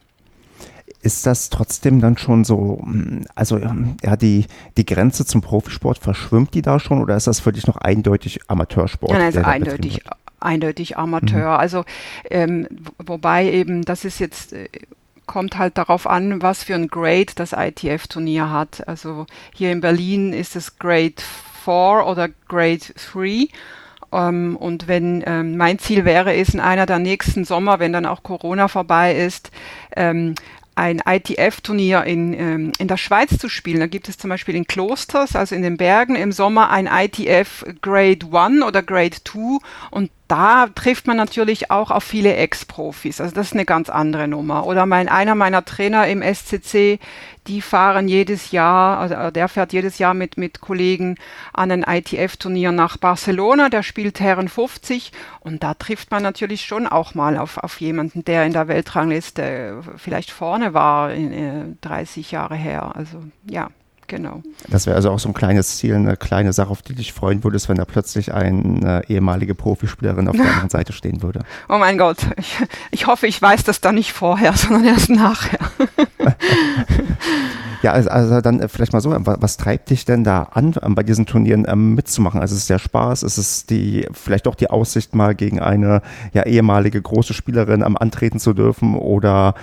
ist das trotzdem dann schon so, hm, also ja, die, die Grenze zum Profisport, verschwimmt die da schon oder ist das für dich noch eindeutig Amateursport? Ja, also eindeutig, eindeutig Amateur. Mhm. Also ähm, wobei eben, das ist jetzt äh, kommt halt darauf an, was für ein Grade das ITF-Turnier hat. Also hier in Berlin ist es Grade 4 oder Grade 3. Um, ähm, und wenn ähm, mein Ziel wäre, ist in einer der nächsten Sommer, wenn dann auch Corona vorbei ist, ähm, ein ITF-Turnier in, ähm, in der Schweiz zu spielen. Da gibt es zum Beispiel in Klosters, also in den Bergen, im Sommer ein ITF Grade 1 oder Grade 2 und da trifft man natürlich auch auf viele Ex-Profis. Also das ist eine ganz andere Nummer. Oder mein, einer meiner Trainer im SCC, die fahren jedes Jahr, also äh, der fährt jedes Jahr mit, mit Kollegen an ein ITF-Turnier nach Barcelona, der spielt Herren 50 und da trifft man natürlich schon auch mal auf, auf jemanden, der in der Weltrangliste vielleicht vorne war, in, in äh, 30 Jahre her. Also ja. Genau. Das wäre also auch so ein kleines Ziel, eine kleine Sache, auf die dich freuen würdest, wenn da plötzlich eine ehemalige Profispielerin auf der anderen Seite stehen würde. Oh mein Gott, ich, ich hoffe, ich weiß das dann nicht vorher, sondern erst nachher. Ja, also, also dann äh, vielleicht mal so, was, treibt dich denn da an, ähm, bei diesen Turnieren ähm, mitzumachen? Also ist es der Spaß, ist es die, vielleicht auch die Aussicht, mal gegen eine ja, ehemalige große Spielerin ähm, antreten zu dürfen oder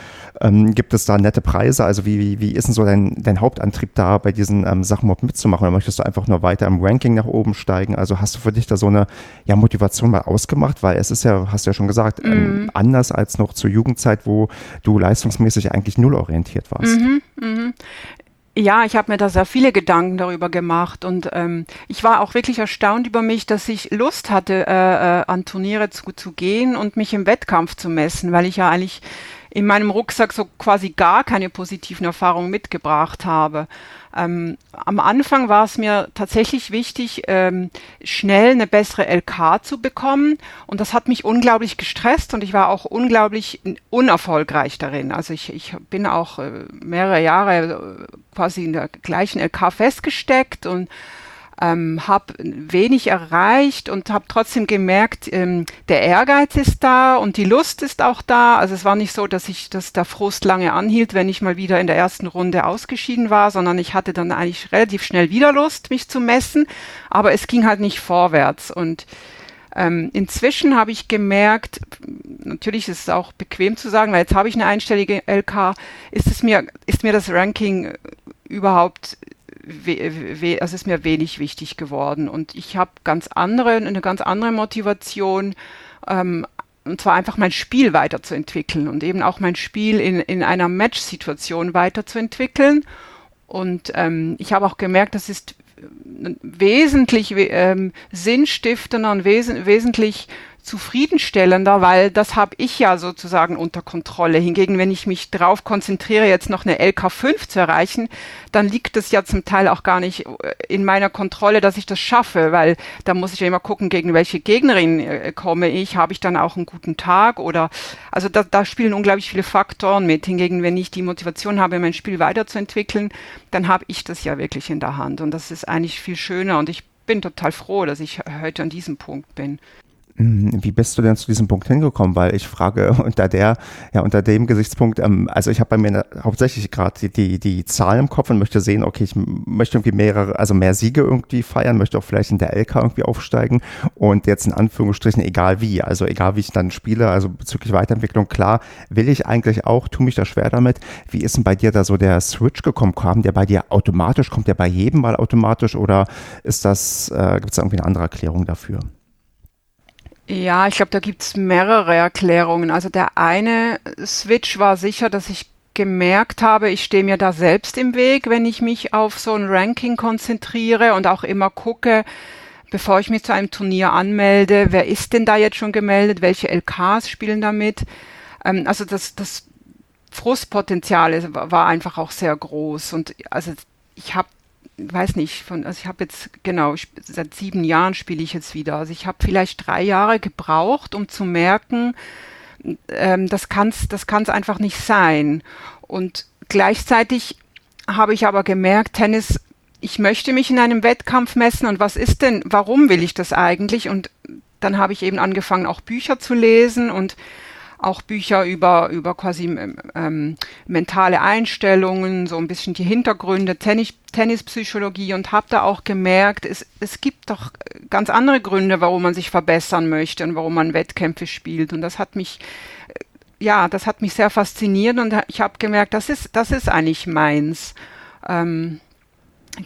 ähm, gibt es da nette Preise? Also wie, wie, wie ist denn so dein, dein Hauptantrieb da, bei diesen ähm, Sachen überhaupt mitzumachen? Oder möchtest du einfach nur weiter im Ranking nach oben steigen? Also hast du für dich da so eine ja, Motivation mal ausgemacht? Weil es ist ja, hast du ja schon gesagt, ähm, mhm. anders als noch zur Jugendzeit, wo du leistungsmäßig eigentlich null orientiert warst. Mhm, mh. Ja, ich habe mir da sehr viele Gedanken darüber gemacht und ähm, ich war auch wirklich erstaunt über mich, dass ich Lust hatte, äh, äh, an Turniere zu, zu gehen und mich im Wettkampf zu messen, weil ich ja eigentlich in meinem Rucksack so quasi gar keine positiven Erfahrungen mitgebracht habe. Ähm, am Anfang war es mir tatsächlich wichtig, ähm, schnell eine bessere LK zu bekommen. Und das hat mich unglaublich gestresst und ich war auch unglaublich unerfolgreich darin. Also ich, ich bin auch äh, mehrere Jahre äh, quasi in der gleichen LK festgesteckt und ähm, habe wenig erreicht und habe trotzdem gemerkt, ähm, der Ehrgeiz ist da und die Lust ist auch da. Also es war nicht so, dass ich, dass der Frust lange anhielt, wenn ich mal wieder in der ersten Runde ausgeschieden war, sondern ich hatte dann eigentlich relativ schnell wieder Lust, mich zu messen, aber es ging halt nicht vorwärts und ähm, inzwischen habe ich gemerkt, natürlich ist es auch bequem zu sagen, weil jetzt habe ich eine einstellige LK, ist es mir, ist mir das Ranking überhaupt also ist mir wenig wichtig geworden. Und ich habe ganz andere, eine ganz andere Motivation, ähm, und zwar einfach mein Spiel weiterzuentwickeln und eben auch mein Spiel in, in einer Match-Situation weiterzuentwickeln. Und ähm, ich habe auch gemerkt, das ist wesentlich ähm, sinnstiftender und wes wesentlich zufriedenstellender, weil das habe ich ja sozusagen unter Kontrolle. Hingegen, wenn ich mich darauf konzentriere, jetzt noch eine LK5 zu erreichen, dann liegt es ja zum Teil auch gar nicht äh, in meiner Kontrolle, dass ich das schaffe, weil da muss ich ja immer gucken, gegen welche Gegnerin äh, komme ich, habe ich dann auch einen guten Tag oder also da, da spielen unglaublich viele Faktoren mit. Hingegen, wenn ich die Motivation habe, mein Spiel weiterzuentwickeln, dann habe ich das ja wirklich in der Hand und das ist eigentlich viel schöner und ich bin total froh, dass ich heute an diesem Punkt bin. Hm, wie bist du denn zu diesem Punkt hingekommen? Weil ich frage unter der, ja, unter dem Gesichtspunkt, ähm, also ich habe bei mir hauptsächlich gerade die, die, die Zahlen im Kopf und möchte sehen, okay, ich möchte irgendwie mehrere, also mehr Siege irgendwie feiern, möchte auch vielleicht in der LK irgendwie aufsteigen und jetzt in Anführungsstrichen egal wie, also egal wie ich dann spiele, also bezüglich Weiterentwicklung, klar, will ich eigentlich auch, tue mich da schwer damit. Wie ist denn bei dir da so der Switch gekommen? Kam der bei dir automatisch? Kommt der bei jedem mal automatisch oder ist das, äh, gibt es da irgendwie eine andere Erklärung dafür? Ja, ich glaube, da gibt's mehrere Erklärungen. Also der eine Switch war sicher, dass ich gemerkt habe, ich stehe mir da selbst im Weg, wenn ich mich auf so ein Ranking konzentriere und auch immer gucke, bevor ich mich zu einem Turnier anmelde, wer ist denn da jetzt schon gemeldet, welche LKs spielen damit. Ähm, also das, das Frustpotenzial war einfach auch sehr groß und also ich habe weiß nicht, von, also ich habe jetzt, genau, seit sieben Jahren spiele ich jetzt wieder. Also ich habe vielleicht drei Jahre gebraucht, um zu merken, ähm, das kann es das kann's einfach nicht sein. Und gleichzeitig habe ich aber gemerkt, Tennis, ich möchte mich in einem Wettkampf messen und was ist denn, warum will ich das eigentlich? Und dann habe ich eben angefangen, auch Bücher zu lesen und auch Bücher über, über quasi ähm, ähm, mentale Einstellungen, so ein bisschen die Hintergründe, Tennis, Tennispsychologie und habe da auch gemerkt, es, es gibt doch ganz andere Gründe, warum man sich verbessern möchte und warum man Wettkämpfe spielt. Und das hat mich, äh, ja, das hat mich sehr fasziniert und ich habe gemerkt, das ist, das ist eigentlich meins. Ähm,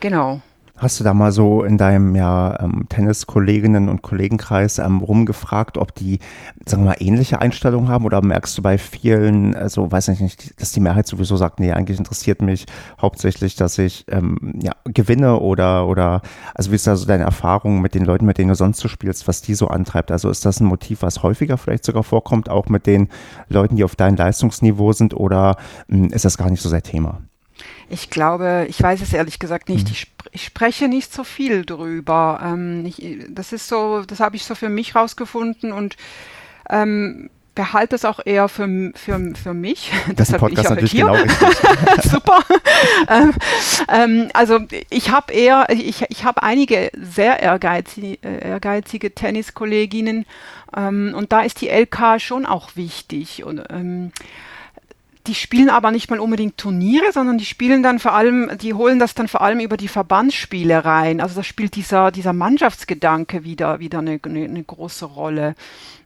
genau. Hast du da mal so in deinem ja, ähm, Tenniskolleginnen und Kollegenkreis ähm, rumgefragt, ob die, sagen wir mal, ähnliche Einstellungen haben oder merkst du bei vielen, also weiß ich nicht, dass die Mehrheit sowieso sagt, nee, eigentlich interessiert mich hauptsächlich, dass ich ähm, ja, gewinne oder, oder, also wie ist da so deine Erfahrung mit den Leuten, mit denen du sonst so spielst, was die so antreibt? Also ist das ein Motiv, was häufiger vielleicht sogar vorkommt, auch mit den Leuten, die auf deinem Leistungsniveau sind oder mh, hm, ist das gar nicht so sehr Thema? Ich glaube, ich weiß es ehrlich gesagt nicht. Mhm. Ich, sp ich, spreche nicht so viel drüber. Ähm, ich, das ist so, das habe ich so für mich rausgefunden und ähm, behalte es auch eher für, für, für mich. Das ist Podcast natürlich hier. genau richtig. Super. ähm, ähm, also ich habe eher, ich, ich habe einige sehr ehrgeizige, äh, ehrgeizige Tenniskolleginnen ähm, und da ist die LK schon auch wichtig und ähm, die spielen aber nicht mal unbedingt Turniere, sondern die spielen dann vor allem, die holen das dann vor allem über die Verbandsspiele rein. Also da spielt dieser, dieser Mannschaftsgedanke wieder, wieder eine, eine, eine große Rolle.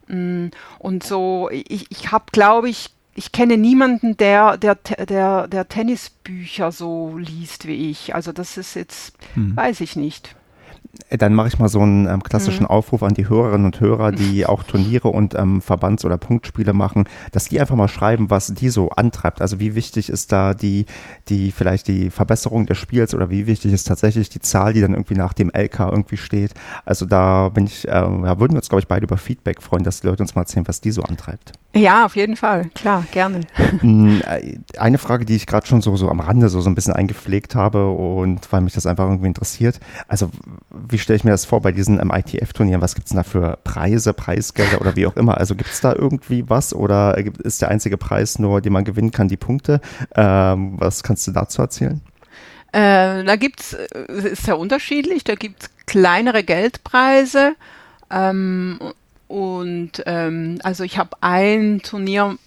Mm, und so, ich, ich habe, glaube ich, ich kenne niemanden, der, der, der, der Tennisbücher so liest wie ich. Also das ist jetzt, hm. weiß ich nicht. Äh, dann mache ich mal so einen ähm, klassischen mhm. Aufruf an die Hörerinnen und Hörer, die auch Turniere und ähm, Verbands- oder Punktspiele machen, dass die einfach mal schreiben, was die so antreibt. Also wie wichtig ist da die, die vielleicht die Verbesserung des Spiels oder wie wichtig ist tatsächlich die Zahl, die dann irgendwie nach dem LK irgendwie steht. Also da bin ich, äh, ja, würden wir uns, glaube ich, beide über Feedback freuen, dass die Leute uns mal erzählen, was die so antreibt. Ja, auf jeden Fall, klar, gerne. Hm, äh, eine Frage, die ich gerade schon so, so am Rande so, so ein bisschen eingepflegt habe und weil mich das einfach irgendwie interessiert. Also wie stelle ich mir das vor bei diesen ähm, ITF-Turnieren? Was gibt es da für Preise, Preisgelder oder wie auch immer? Also gibt es da irgendwie was oder ist der einzige Preis nur, den man gewinnen kann, die Punkte? Ähm, was kannst du dazu erzählen? Äh, da gibt es, äh, ist sehr unterschiedlich, da gibt es kleinere Geldpreise. Ähm, und ähm, also ich habe ein Turnier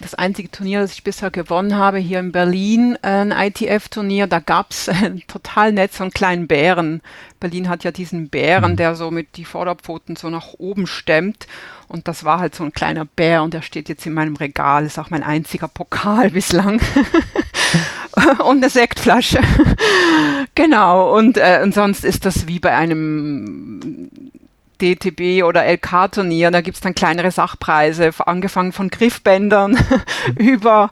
das einzige Turnier, das ich bisher gewonnen habe, hier in Berlin, ein ITF-Turnier, da gab's äh, total nett so einen kleinen Bären. Berlin hat ja diesen Bären, mhm. der so mit die Vorderpfoten so nach oben stemmt. Und das war halt so ein kleiner Bär und der steht jetzt in meinem Regal, ist auch mein einziger Pokal bislang. und eine Sektflasche. genau, und, äh, und sonst ist das wie bei einem DTB oder LK-Turnier. Da gibt's dann kleinere Sachpreise, angefangen von Griffbändern über,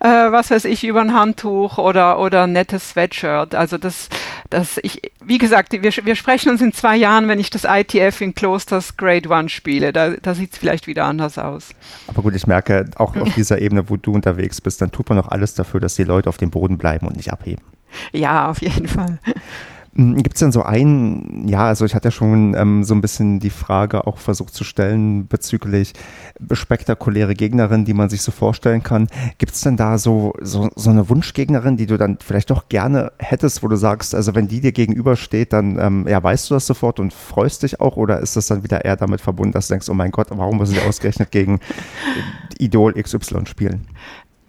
äh, was weiß ich, über ein Handtuch oder, oder ein nettes Sweatshirt. Also das, das ich, wie gesagt, wir, wir sprechen uns in zwei Jahren, wenn ich das ITF in Klosters Grade One spiele. Da, da sieht's vielleicht wieder anders aus. Aber gut, ich merke, auch auf dieser Ebene, wo du unterwegs bist, dann tut man noch alles dafür, dass die Leute auf dem Boden bleiben und nicht abheben. Ja, auf jeden Fall. Hm, Gibt es denn so einen, ja, also ich hatte ja schon ähm, so ein bisschen die Frage auch versucht zu stellen bezüglich spektakuläre Gegnerin, die man sich so vorstellen kann. Gibt es denn da so, so, so eine Wunschgegnerin, die du dann vielleicht doch gerne hättest, wo du sagst, also wenn die dir gegenübersteht, dann ähm, ja, weißt du das sofort und freust dich auch oder ist das dann wieder eher damit verbunden, dass du denkst, oh mein Gott, warum muss ich ausgerechnet gegen Idol XY spielen?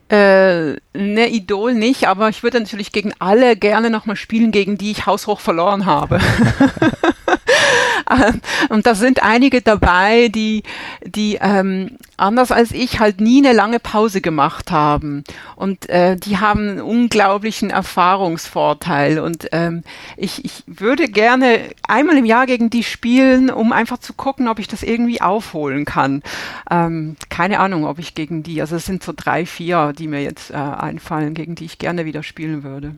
Äh, ne, Idol nicht, aber ich würde natürlich gegen alle gerne nochmal spielen, gegen die ich haushoch verloren habe. und da sind einige dabei, die, die ähm, anders als ich halt nie eine lange Pause gemacht haben. Und äh, die haben einen unglaublichen Erfahrungsvorteil. Und ähm, ich, ich würde gerne einmal im Jahr gegen die spielen, um einfach zu gucken, ob ich das irgendwie aufholen kann. Ähm, keine Ahnung, ob ich gegen die, also es sind so drei, vier, die mir jetzt äh, einfallen, gegen die ich gerne wieder spielen würde.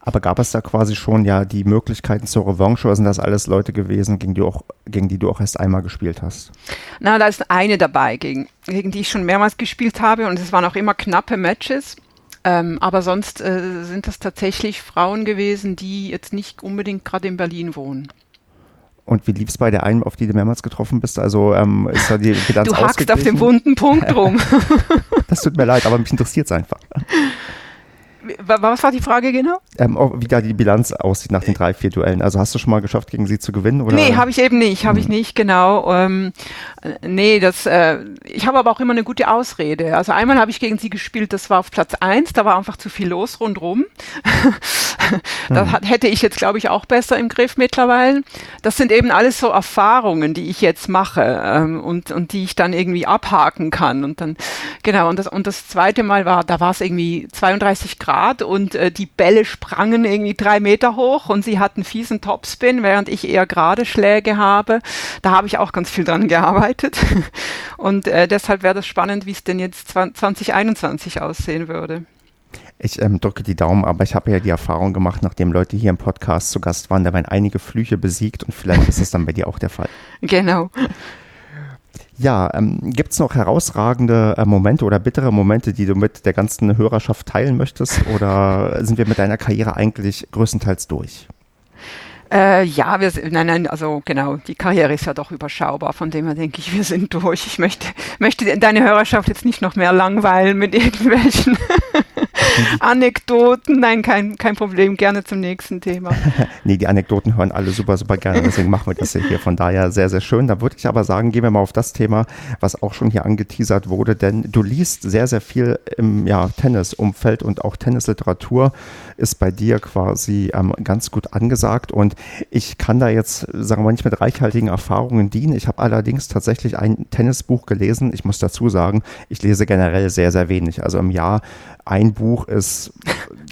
Aber gab es da quasi schon ja die Möglichkeiten zur Revanche oder sind das alles Leute gewesen, gegen die, auch, gegen die du auch erst einmal gespielt hast? Na, da ist eine dabei, gegen, gegen die ich schon mehrmals gespielt habe und es waren auch immer knappe Matches. Ähm, aber sonst äh, sind das tatsächlich Frauen gewesen, die jetzt nicht unbedingt gerade in Berlin wohnen. Und wie lief es bei der einen, auf die du mehrmals getroffen bist? Also ähm, ist da die Bilanz Du hackst auf dem wunden Punkt rum. das tut mir leid, aber mich interessiert es einfach. Was war die Frage genau? Ähm, wie da die Bilanz aussieht nach den drei, vier Duellen. Also hast du schon mal geschafft, gegen sie zu gewinnen? Oder? Nee, habe ich eben nicht, habe hm. ich nicht, genau. Ähm, nee, das, äh, ich habe aber auch immer eine gute Ausrede. Also einmal habe ich gegen sie gespielt, das war auf Platz eins, da war einfach zu viel los rundrum. das hm. hätte ich jetzt, glaube ich, auch besser im Griff mittlerweile. Das sind eben alles so Erfahrungen, die ich jetzt mache ähm, und, und die ich dann irgendwie abhaken kann. Und dann, genau, und das, und das zweite Mal war, da war es irgendwie 32 Grad Grad und äh, die Bälle sprangen irgendwie drei Meter hoch und sie hatten fiesen Topspin, während ich eher gerade Schläge habe. Da habe ich auch ganz viel dran gearbeitet. Und äh, deshalb wäre das spannend, wie es denn jetzt 2021 aussehen würde. Ich ähm, drücke die Daumen, aber ich habe ja die Erfahrung gemacht, nachdem Leute hier im Podcast zu Gast waren, da werden einige Flüche besiegt und vielleicht ist es dann bei dir auch der Fall. Genau. Ja, ähm, gibt es noch herausragende äh, Momente oder bittere Momente, die du mit der ganzen Hörerschaft teilen möchtest? Oder sind wir mit deiner Karriere eigentlich größtenteils durch? Äh, ja, wir, nein, nein, also genau, die Karriere ist ja doch überschaubar, von dem her denke ich, wir sind durch. Ich möchte, möchte deine Hörerschaft jetzt nicht noch mehr langweilen mit irgendwelchen Anekdoten, nein, kein, kein Problem, gerne zum nächsten Thema. nee, die Anekdoten hören alle super, super gerne, deswegen machen wir das hier. Von daher sehr, sehr schön. Da würde ich aber sagen, gehen wir mal auf das Thema, was auch schon hier angeteasert wurde, denn du liest sehr, sehr viel im ja, Tennisumfeld und auch Tennisliteratur ist bei dir quasi ähm, ganz gut angesagt und ich kann da jetzt, sagen wir mal, nicht mit reichhaltigen Erfahrungen dienen. Ich habe allerdings tatsächlich ein Tennisbuch gelesen. Ich muss dazu sagen, ich lese generell sehr, sehr wenig. Also im Jahr ein Buch ist,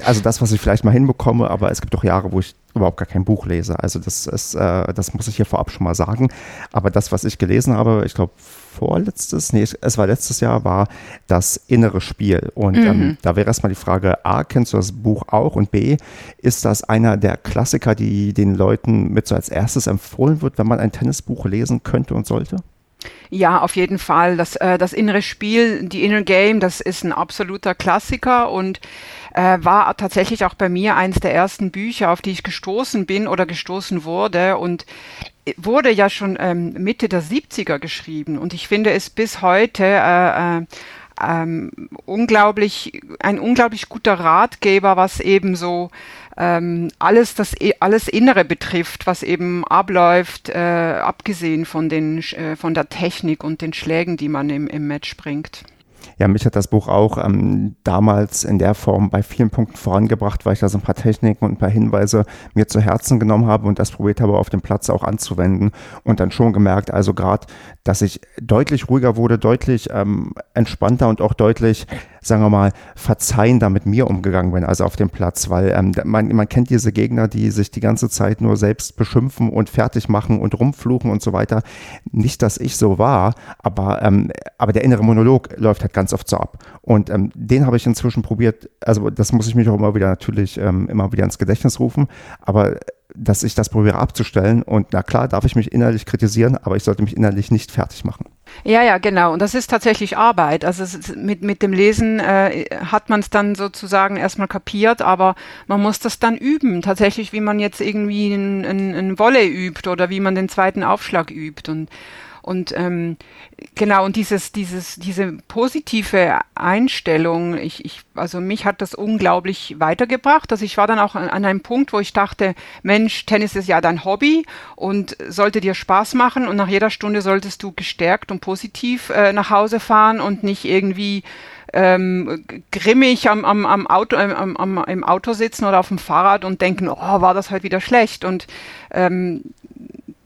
also das, was ich vielleicht mal hinbekomme, aber es gibt auch Jahre, wo ich überhaupt gar kein Buch lese. Also das ist, äh, das muss ich hier vorab schon mal sagen. Aber das, was ich gelesen habe, ich glaube vorletztes, nee, es war letztes Jahr, war das innere Spiel. Und ähm, mhm. ähm, da wäre erstmal die Frage, A, kennst du das Buch auch? Und B, ist das einer der Klassiker, die den Leuten mit so als erstes empfohlen wird, wenn man ein Tennisbuch lesen könnte und sollte? Ja, auf jeden Fall. Das, äh, das innere Spiel, die Inner Game, das ist ein absoluter Klassiker und äh, war tatsächlich auch bei mir eines der ersten Bücher, auf die ich gestoßen bin oder gestoßen wurde und wurde ja schon ähm, Mitte der 70er geschrieben und ich finde es bis heute äh, äh, ähm, unglaublich, ein unglaublich guter Ratgeber, was eben so ähm, alles das alles Innere betrifft, was eben abläuft, äh, abgesehen von den äh, von der Technik und den Schlägen, die man im, im Match bringt. Ja, mich hat das Buch auch ähm, damals in der Form bei vielen Punkten vorangebracht, weil ich da so ein paar Techniken und ein paar Hinweise mir zu Herzen genommen habe und das probiert habe, auf dem Platz auch anzuwenden und dann schon gemerkt, also gerade, dass ich deutlich ruhiger wurde, deutlich ähm, entspannter und auch deutlich, sagen wir mal, verzeihender mit mir umgegangen bin, also auf dem Platz, weil ähm, man, man kennt diese Gegner, die sich die ganze Zeit nur selbst beschimpfen und fertig machen und rumfluchen und so weiter. Nicht, dass ich so war, aber, ähm, aber der innere Monolog läuft halt ganz ganz oft so ab. Und ähm, den habe ich inzwischen probiert, also das muss ich mich auch immer wieder natürlich ähm, immer wieder ins Gedächtnis rufen, aber dass ich das probiere abzustellen und na klar, darf ich mich innerlich kritisieren, aber ich sollte mich innerlich nicht fertig machen. Ja, ja, genau. Und das ist tatsächlich Arbeit. Also mit, mit dem Lesen äh, hat man es dann sozusagen erstmal kapiert, aber man muss das dann üben. Tatsächlich, wie man jetzt irgendwie ein, ein, ein Volley übt oder wie man den zweiten Aufschlag übt. Und und ähm, genau, und dieses, dieses, diese positive Einstellung, ich, ich, also mich hat das unglaublich weitergebracht. Also ich war dann auch an, an einem Punkt, wo ich dachte, Mensch, Tennis ist ja dein Hobby und sollte dir Spaß machen und nach jeder Stunde solltest du gestärkt und positiv äh, nach Hause fahren und nicht irgendwie ähm, grimmig am, am, am Auto, am, am, im Auto sitzen oder auf dem Fahrrad und denken, oh, war das heute wieder schlecht. Und ähm,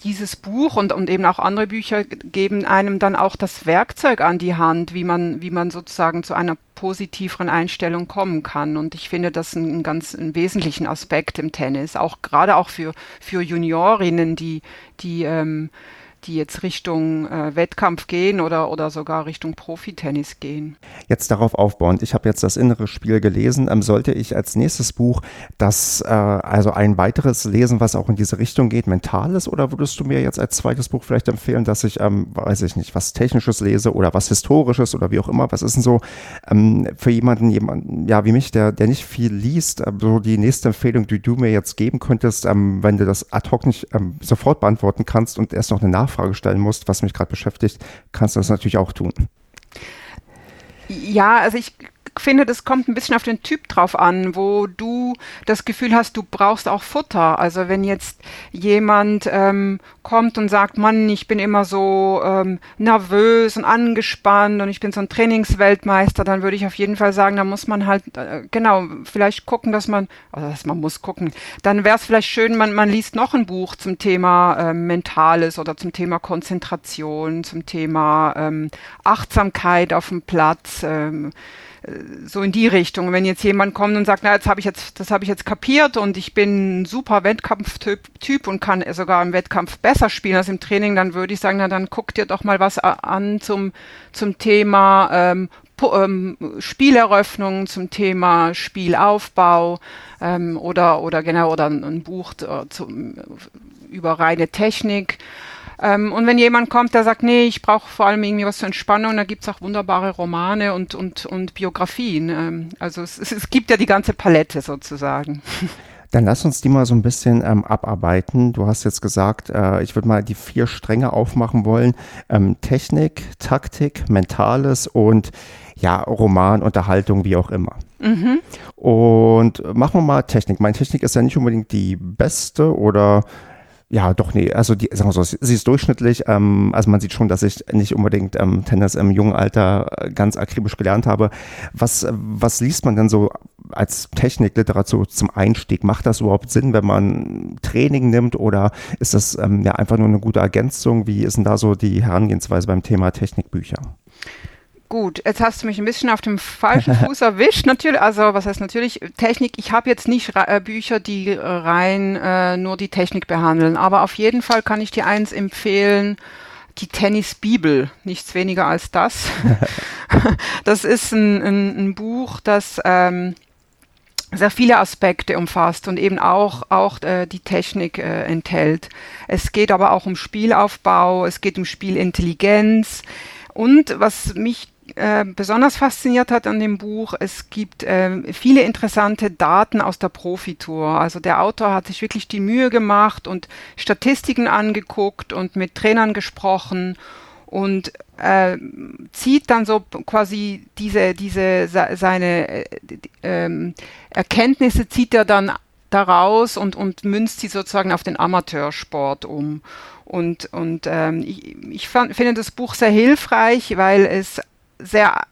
dieses Buch und, und eben auch andere Bücher geben einem dann auch das Werkzeug an die Hand, wie man, wie man sozusagen zu einer positiveren Einstellung kommen kann. Und ich finde das einen ganz einen wesentlichen Aspekt im Tennis, auch gerade auch für, für Juniorinnen, die, die ähm, die jetzt Richtung äh, Wettkampf gehen oder, oder sogar Richtung Profitennis gehen. Jetzt darauf aufbauend, ich habe jetzt das innere Spiel gelesen. Ähm, sollte ich als nächstes Buch das, äh, also ein weiteres lesen, was auch in diese Richtung geht, mentales, oder würdest du mir jetzt als zweites Buch vielleicht empfehlen, dass ich, ähm, weiß ich nicht, was Technisches lese oder was Historisches oder wie auch immer? Was ist denn so ähm, für jemanden, jemanden, ja, wie mich, der, der nicht viel liest, äh, so die nächste Empfehlung, die du mir jetzt geben könntest, ähm, wenn du das ad hoc nicht ähm, sofort beantworten kannst und erst noch eine Nachfrage Nachfrage stellen musst, was mich gerade beschäftigt, kannst du das natürlich auch tun. Ja, also ich finde, das kommt ein bisschen auf den Typ drauf an, wo du das Gefühl hast, du brauchst auch Futter. Also wenn jetzt jemand ähm, kommt und sagt, Mann, ich bin immer so ähm, nervös und angespannt und ich bin so ein Trainingsweltmeister, dann würde ich auf jeden Fall sagen, da muss man halt, äh, genau, vielleicht gucken, dass man, also dass man muss gucken, dann wäre es vielleicht schön, man, man liest noch ein Buch zum Thema ähm, Mentales oder zum Thema Konzentration, zum Thema ähm, Achtsamkeit auf dem Platz. Ähm, so in die Richtung. Wenn jetzt jemand kommt und sagt, na, jetzt habe ich jetzt, das habe ich jetzt kapiert und ich bin ein super Wettkampftyp und kann sogar im Wettkampf besser spielen als im Training, dann würde ich sagen, na, dann guck dir doch mal was an zum, zum Thema ähm, ähm, Spieleröffnung, zum Thema Spielaufbau ähm, oder, oder genau, oder ein, ein Buch äh, zum, über reine Technik. Ähm, und wenn jemand kommt, der sagt, nee, ich brauche vor allem irgendwie was zur Entspannung, da gibt's auch wunderbare Romane und, und, und Biografien. Ähm, also es, es, es gibt ja die ganze Palette sozusagen. Dann lass uns die mal so ein bisschen ähm, abarbeiten. Du hast jetzt gesagt, äh, ich würde mal die vier Stränge aufmachen wollen. Ähm, Technik, Taktik, Mentales und ja, Roman, Unterhaltung, wie auch immer. Mhm. Und machen wir mal Technik. Meine Technik ist ja nicht unbedingt die beste oder ja, doch, nee, also die, sagen wir so, sie ist durchschnittlich. Ähm, also man sieht schon, dass ich nicht unbedingt ähm, Tennis im jungen Alter äh, ganz akribisch gelernt habe. Was, was liest man denn so als Technikliteratur zum Einstieg? Macht das überhaupt Sinn, wenn man Training nimmt oder ist das ähm, ja einfach nur eine gute Ergänzung? Wie ist denn da so die Herangehensweise beim Thema Technikbücher? Gut, jetzt hast du mich ein bisschen auf dem falschen Fuß erwischt. Natürlich, also was heißt natürlich Technik? Ich habe jetzt nicht äh, Bücher, die äh, rein äh, nur die Technik behandeln, aber auf jeden Fall kann ich dir eins empfehlen. Die Tennisbibel, nichts weniger als das. das ist ein, ein, ein Buch, das ähm, sehr viele Aspekte umfasst und eben auch, auch äh, die Technik äh, enthält. Es geht aber auch um Spielaufbau, es geht um Spielintelligenz. Und was mich äh, besonders fasziniert hat an dem Buch, es gibt äh, viele interessante Daten aus der Profitour. Also der Autor hat sich wirklich die Mühe gemacht und Statistiken angeguckt und mit Trainern gesprochen und äh, zieht dann so quasi diese, diese seine äh, ähm, Erkenntnisse zieht er dann daraus und, und münzt sie sozusagen auf den Amateursport um. Und, und ähm, ich, ich fand, finde das Buch sehr hilfreich, weil es sehr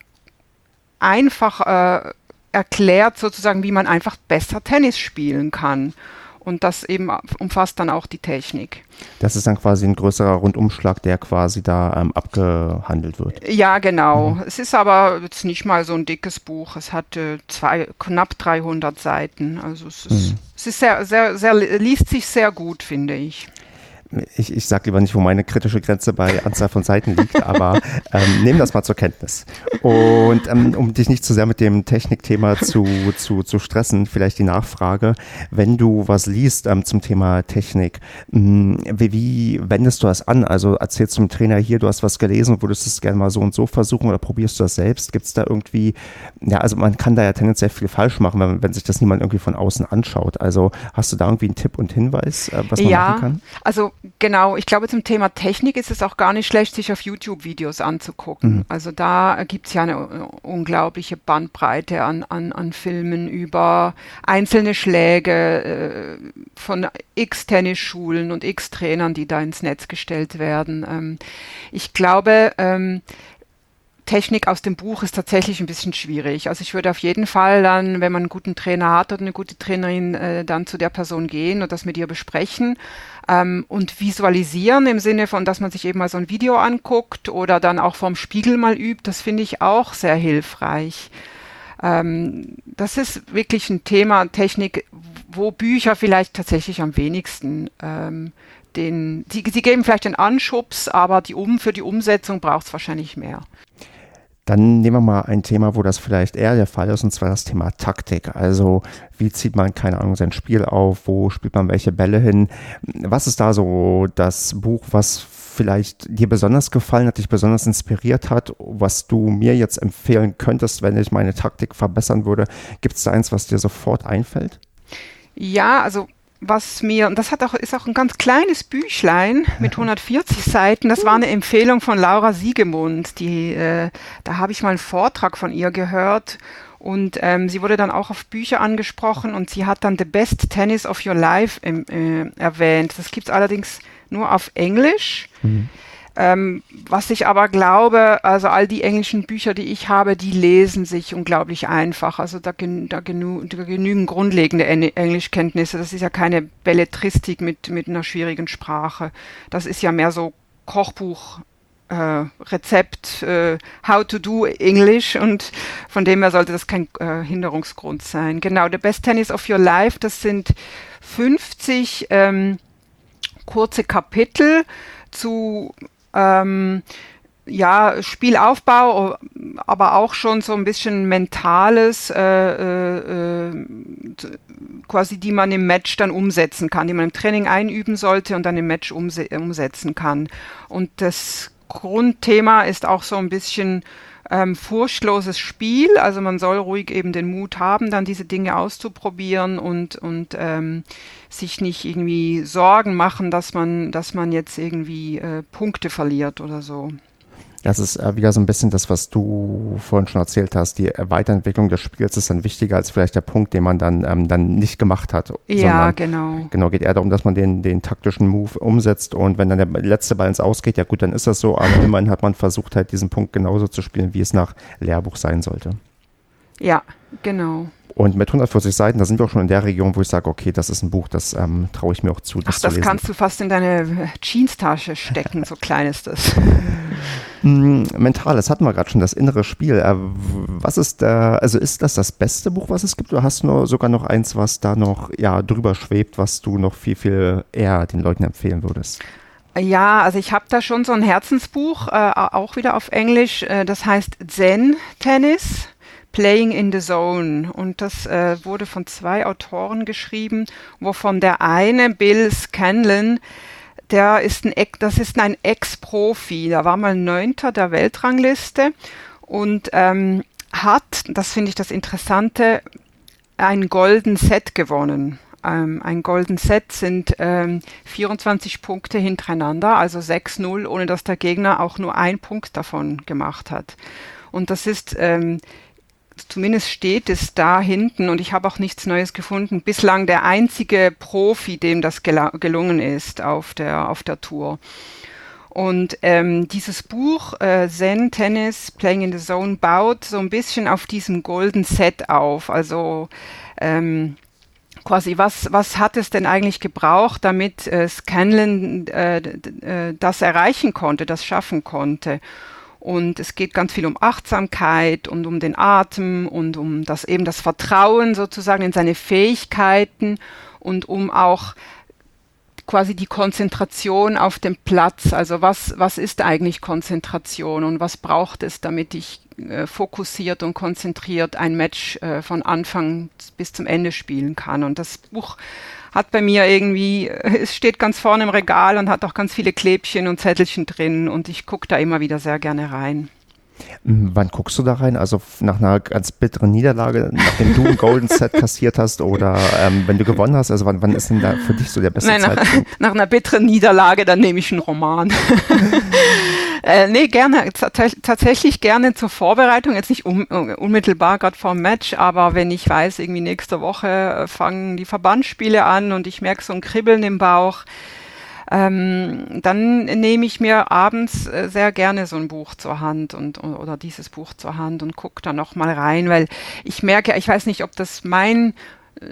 einfach äh, erklärt, sozusagen, wie man einfach besser Tennis spielen kann. Und das eben umfasst dann auch die Technik. Das ist dann quasi ein größerer Rundumschlag, der quasi da ähm, abgehandelt wird. Ja, genau. Mhm. Es ist aber jetzt nicht mal so ein dickes Buch. Es hat äh, zwei, knapp 300 Seiten. Also es ist, mhm. es ist sehr, sehr, sehr, liest sich sehr gut, finde ich ich, ich sage lieber nicht, wo meine kritische Grenze bei Anzahl von Seiten liegt, aber ähm, nehmen das mal zur Kenntnis. Und ähm, um dich nicht zu sehr mit dem Technikthema zu, zu, zu stressen, vielleicht die Nachfrage, wenn du was liest ähm, zum Thema Technik, mh, hm, wie, wie wendest du das an? Also erzählst du dem Trainer hier, du hast was gelesen, würdest es gerne mal so und so versuchen oder probierst du das selbst? Gibt es da irgendwie, ja, also man kann da ja tendenziell viel falsch machen, wenn, wenn sich das niemand irgendwie von außen anschaut. Also hast du da irgendwie einen Tipp und Hinweis, äh, was man ja, machen kann? Also Genau, ich glaube, zum Thema Technik ist es auch gar nicht schlecht, sich auf YouTube-Videos anzugucken. Mhm. Also da gibt es ja eine unglaubliche Bandbreite an, an, an Filmen über einzelne Schläge äh, von x Tennisschulen und x Trainern, die da ins Netz gestellt werden. Ähm, ich glaube, ähm, Technik aus dem Buch ist tatsächlich ein bisschen schwierig. Also ich würde auf jeden Fall dann, wenn man einen guten Trainer hat oder eine gute Trainerin, äh, dann zu der Person gehen und das mit ihr besprechen ähm, und visualisieren im Sinne von, dass man sich eben mal so ein Video anguckt oder dann auch vorm Spiegel mal übt. Das finde ich auch sehr hilfreich. Ähm, das ist wirklich ein Thema Technik, wo Bücher vielleicht tatsächlich am wenigsten ähm, den, sie, sie geben vielleicht den Anschubs, aber die um, für die Umsetzung braucht es wahrscheinlich mehr. Dann nehmen wir mal ein Thema, wo das vielleicht eher der Fall ist, und zwar das Thema Taktik. Also wie zieht man, keine Ahnung, sein Spiel auf, wo spielt man welche Bälle hin? Was ist da so das Buch, was vielleicht dir besonders gefallen hat, dich besonders inspiriert hat, was du mir jetzt empfehlen könntest, wenn ich meine Taktik verbessern würde? Gibt es da eins, was dir sofort einfällt? Ja, also was mir, und das hat auch, ist auch ein ganz kleines Büchlein mit 140 Seiten. Das war eine Empfehlung von Laura Siegemund. Die, äh, da habe ich mal einen Vortrag von ihr gehört. Und ähm, sie wurde dann auch auf Bücher angesprochen und sie hat dann The Best Tennis of Your Life äh, erwähnt. Das gibt es allerdings nur auf Englisch. Mhm. Ähm, was ich aber glaube, also all die englischen Bücher, die ich habe, die lesen sich unglaublich einfach. Also da, gen da, genü da genügen grundlegende Englischkenntnisse. Das ist ja keine Belletristik mit, mit einer schwierigen Sprache. Das ist ja mehr so Kochbuch. Äh, Rezept, äh, how to do English und von dem her sollte das kein äh, Hinderungsgrund sein. Genau, The Best Tennis of Your Life, das sind 50 ähm, kurze Kapitel zu ähm, ja, Spielaufbau, aber auch schon so ein bisschen mentales, äh, äh, äh, quasi die man im Match dann umsetzen kann, die man im Training einüben sollte und dann im Match umse umsetzen kann. Und das Grundthema ist auch so ein bisschen ähm, furchtloses Spiel. Also man soll ruhig eben den Mut haben, dann diese Dinge auszuprobieren und, und ähm, sich nicht irgendwie Sorgen machen, dass man, dass man jetzt irgendwie äh, Punkte verliert oder so. Das ist äh, wieder so ein bisschen das, was du vorhin schon erzählt hast. Die Weiterentwicklung des Spiels ist dann wichtiger als vielleicht der Punkt, den man dann, ähm, dann nicht gemacht hat. Ja, genau. Genau, geht eher darum, dass man den, den taktischen Move umsetzt und wenn dann der letzte Ball ins Ausgeht, ja gut, dann ist das so, aber immerhin hat man versucht, halt diesen Punkt genauso zu spielen, wie es nach Lehrbuch sein sollte. Ja, genau. Und mit 140 Seiten, da sind wir auch schon in der Region, wo ich sage, okay, das ist ein Buch, das ähm, traue ich mir auch zu. Das Ach, das kannst du fast in deine Jeanstasche stecken, so klein ist das. Mm, mental, das hatten wir gerade schon, das innere Spiel. Äh, was ist da, also ist das das beste Buch, was es gibt, oder hast du sogar noch eins, was da noch ja, drüber schwebt, was du noch viel, viel eher den Leuten empfehlen würdest? Ja, also ich habe da schon so ein Herzensbuch, äh, auch wieder auf Englisch, äh, das heißt Zen Tennis. Playing in the Zone. Und das äh, wurde von zwei Autoren geschrieben, wovon der eine, Bill Scanlon, der ist ein, das ist ein Ex-Profi. Der war mal Neunter der Weltrangliste und ähm, hat, das finde ich das Interessante, ein Golden Set gewonnen. Ähm, ein Golden Set sind ähm, 24 Punkte hintereinander, also 6-0, ohne dass der Gegner auch nur einen Punkt davon gemacht hat. Und das ist ähm, zumindest steht es da hinten und ich habe auch nichts Neues gefunden. Bislang der einzige Profi, dem das gel gelungen ist auf der, auf der Tour. Und ähm, dieses Buch äh, Zen Tennis Playing in the Zone baut so ein bisschen auf diesem Golden Set auf. Also ähm, quasi, was, was hat es denn eigentlich gebraucht, damit äh, Scanlon äh, äh das erreichen konnte, das schaffen konnte? Und es geht ganz viel um Achtsamkeit und um den Atem und um das eben das Vertrauen sozusagen in seine Fähigkeiten und um auch quasi die Konzentration auf dem Platz. Also was, was ist eigentlich Konzentration und was braucht es, damit ich äh, fokussiert und konzentriert ein Match äh, von Anfang bis zum Ende spielen kann. Und das Buch hat bei mir irgendwie, es steht ganz vorne im Regal und hat auch ganz viele Klebchen und Zettelchen drin und ich gucke da immer wieder sehr gerne rein. Hm, wann guckst du da rein? Also nach einer ganz bitteren Niederlage, nachdem du ein Golden Set kassiert hast oder ähm, wenn du gewonnen hast? Also wann, wann ist denn da für dich so der beste Nein, Zeitpunkt? Nach, nach einer bitteren Niederlage, dann nehme ich einen Roman. Äh, nee, gerne, tatsächlich gerne zur Vorbereitung, jetzt nicht un unmittelbar gerade vor dem Match, aber wenn ich weiß, irgendwie nächste Woche äh, fangen die Verbandsspiele an und ich merke so ein Kribbeln im Bauch, ähm, dann nehme ich mir abends äh, sehr gerne so ein Buch zur Hand und oder dieses Buch zur Hand und gucke da noch mal rein, weil ich merke, ich weiß nicht, ob das mein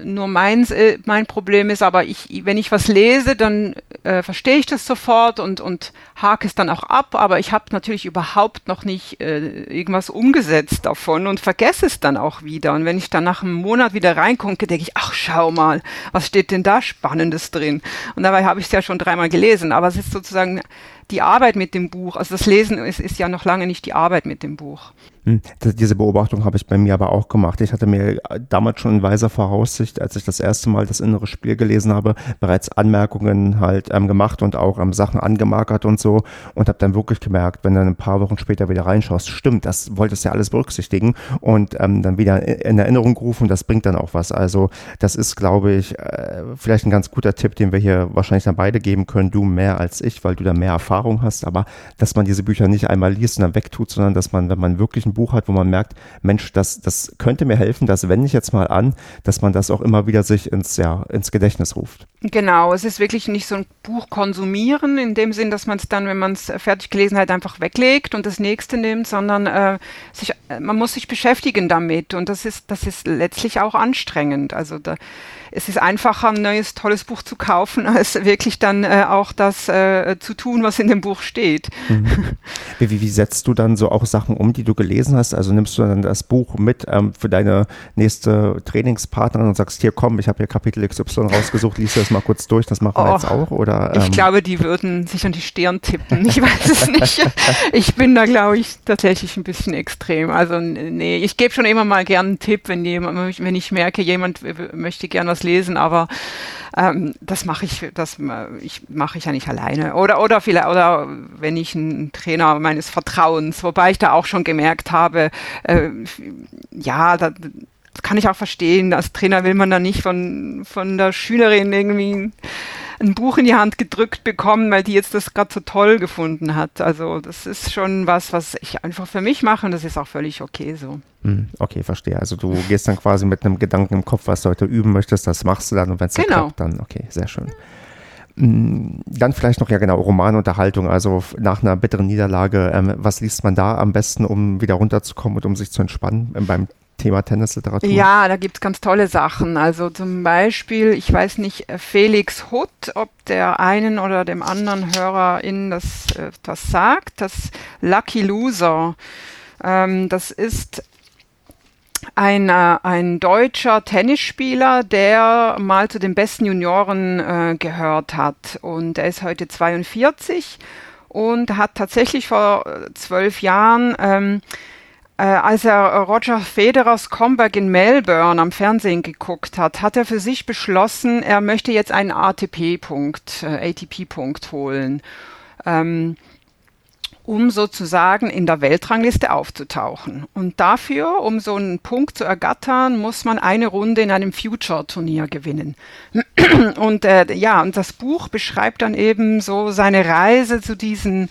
nur meins, äh, mein Problem ist, aber ich, wenn ich was lese, dann äh, verstehe ich das sofort und, und hake es dann auch ab, aber ich habe natürlich überhaupt noch nicht äh, irgendwas umgesetzt davon und vergesse es dann auch wieder. Und wenn ich dann nach einem Monat wieder reingucke, denke ich, ach schau mal, was steht denn da Spannendes drin? Und dabei habe ich es ja schon dreimal gelesen, aber es ist sozusagen die Arbeit mit dem Buch, also das Lesen ist, ist ja noch lange nicht die Arbeit mit dem Buch. Hm, diese Beobachtung habe ich bei mir aber auch gemacht. Ich hatte mir damals schon in weiser Voraussicht, als ich das erste Mal das innere Spiel gelesen habe, bereits Anmerkungen halt ähm, gemacht und auch ähm, Sachen angemarkert und so und habe dann wirklich gemerkt, wenn du dann ein paar Wochen später wieder reinschaust, stimmt, das wolltest ja alles berücksichtigen und ähm, dann wieder in Erinnerung gerufen, das bringt dann auch was. Also das ist, glaube ich, äh, vielleicht ein ganz guter Tipp, den wir hier wahrscheinlich dann beide geben können, du mehr als ich, weil du da mehr Erfahrung hast, aber dass man diese Bücher nicht einmal liest und dann wegtut, sondern dass man, wenn man wirklich ein Buch hat, wo man merkt, Mensch, das, das könnte mir helfen, das wende ich jetzt mal an, dass man das auch immer wieder sich ins, ja, ins Gedächtnis ruft. Genau, es ist wirklich nicht so ein Buch konsumieren, in dem Sinn, dass man es dann, wenn man es fertig gelesen hat, einfach weglegt und das nächste nimmt, sondern äh, sich, man muss sich beschäftigen damit und das ist, das ist letztlich auch anstrengend. Also da, es ist einfacher, ein neues tolles Buch zu kaufen, als wirklich dann äh, auch das äh, zu tun, was in dem Buch steht. Mhm. Wie, wie, wie, setzt du dann so auch Sachen um, die du gelesen hast? Also nimmst du dann das Buch mit ähm, für deine nächste Trainingspartnerin und sagst, hier komm, ich habe hier Kapitel XY rausgesucht, liest das mal kurz durch, das machen wir oh, jetzt auch? Oder, ähm? Ich glaube, die würden sich an die Stirn tippen. Ich weiß es nicht. ich bin da, glaube ich, tatsächlich ein bisschen extrem. Also nee, ich gebe schon immer mal gerne einen Tipp, wenn jemand, wenn ich merke, jemand möchte gerne was lesen, aber ähm, das mache ich, das ich mache ich ja nicht alleine. Oder oder vielleicht oder wenn ich einen Trainer meines Vertrauens, wobei ich da auch schon gemerkt habe, äh, ja, da, das kann ich auch verstehen. Als Trainer will man da nicht von, von der Schülerin irgendwie ein Buch in die Hand gedrückt bekommen, weil die jetzt das gerade so toll gefunden hat. Also das ist schon was, was ich einfach für mich mache und das ist auch völlig okay so. Hm, okay, verstehe. Also du gehst dann quasi mit einem Gedanken im Kopf, was du heute üben möchtest, das machst du dann und wenn es genau. klappt, dann okay, sehr schön. Hm, dann vielleicht noch, ja genau, Romanunterhaltung, also nach einer bitteren Niederlage, ähm, was liest man da am besten, um wieder runterzukommen und um sich zu entspannen ähm, beim Thema Tennisliteratur? Ja, da gibt es ganz tolle Sachen. Also zum Beispiel, ich weiß nicht, Felix Hutt, ob der einen oder dem anderen HörerInnen das, äh, das sagt, das Lucky Loser. Ähm, das ist ein, äh, ein deutscher Tennisspieler, der mal zu den besten Junioren äh, gehört hat. Und er ist heute 42 und hat tatsächlich vor zwölf Jahren ähm, äh, als er Roger Federers Comeback in Melbourne am Fernsehen geguckt hat, hat er für sich beschlossen, er möchte jetzt einen ATP-Punkt, äh, ATP-Punkt holen, ähm, um sozusagen in der Weltrangliste aufzutauchen. Und dafür, um so einen Punkt zu ergattern, muss man eine Runde in einem Future-Turnier gewinnen. Und äh, ja, und das Buch beschreibt dann eben so seine Reise zu diesen äh,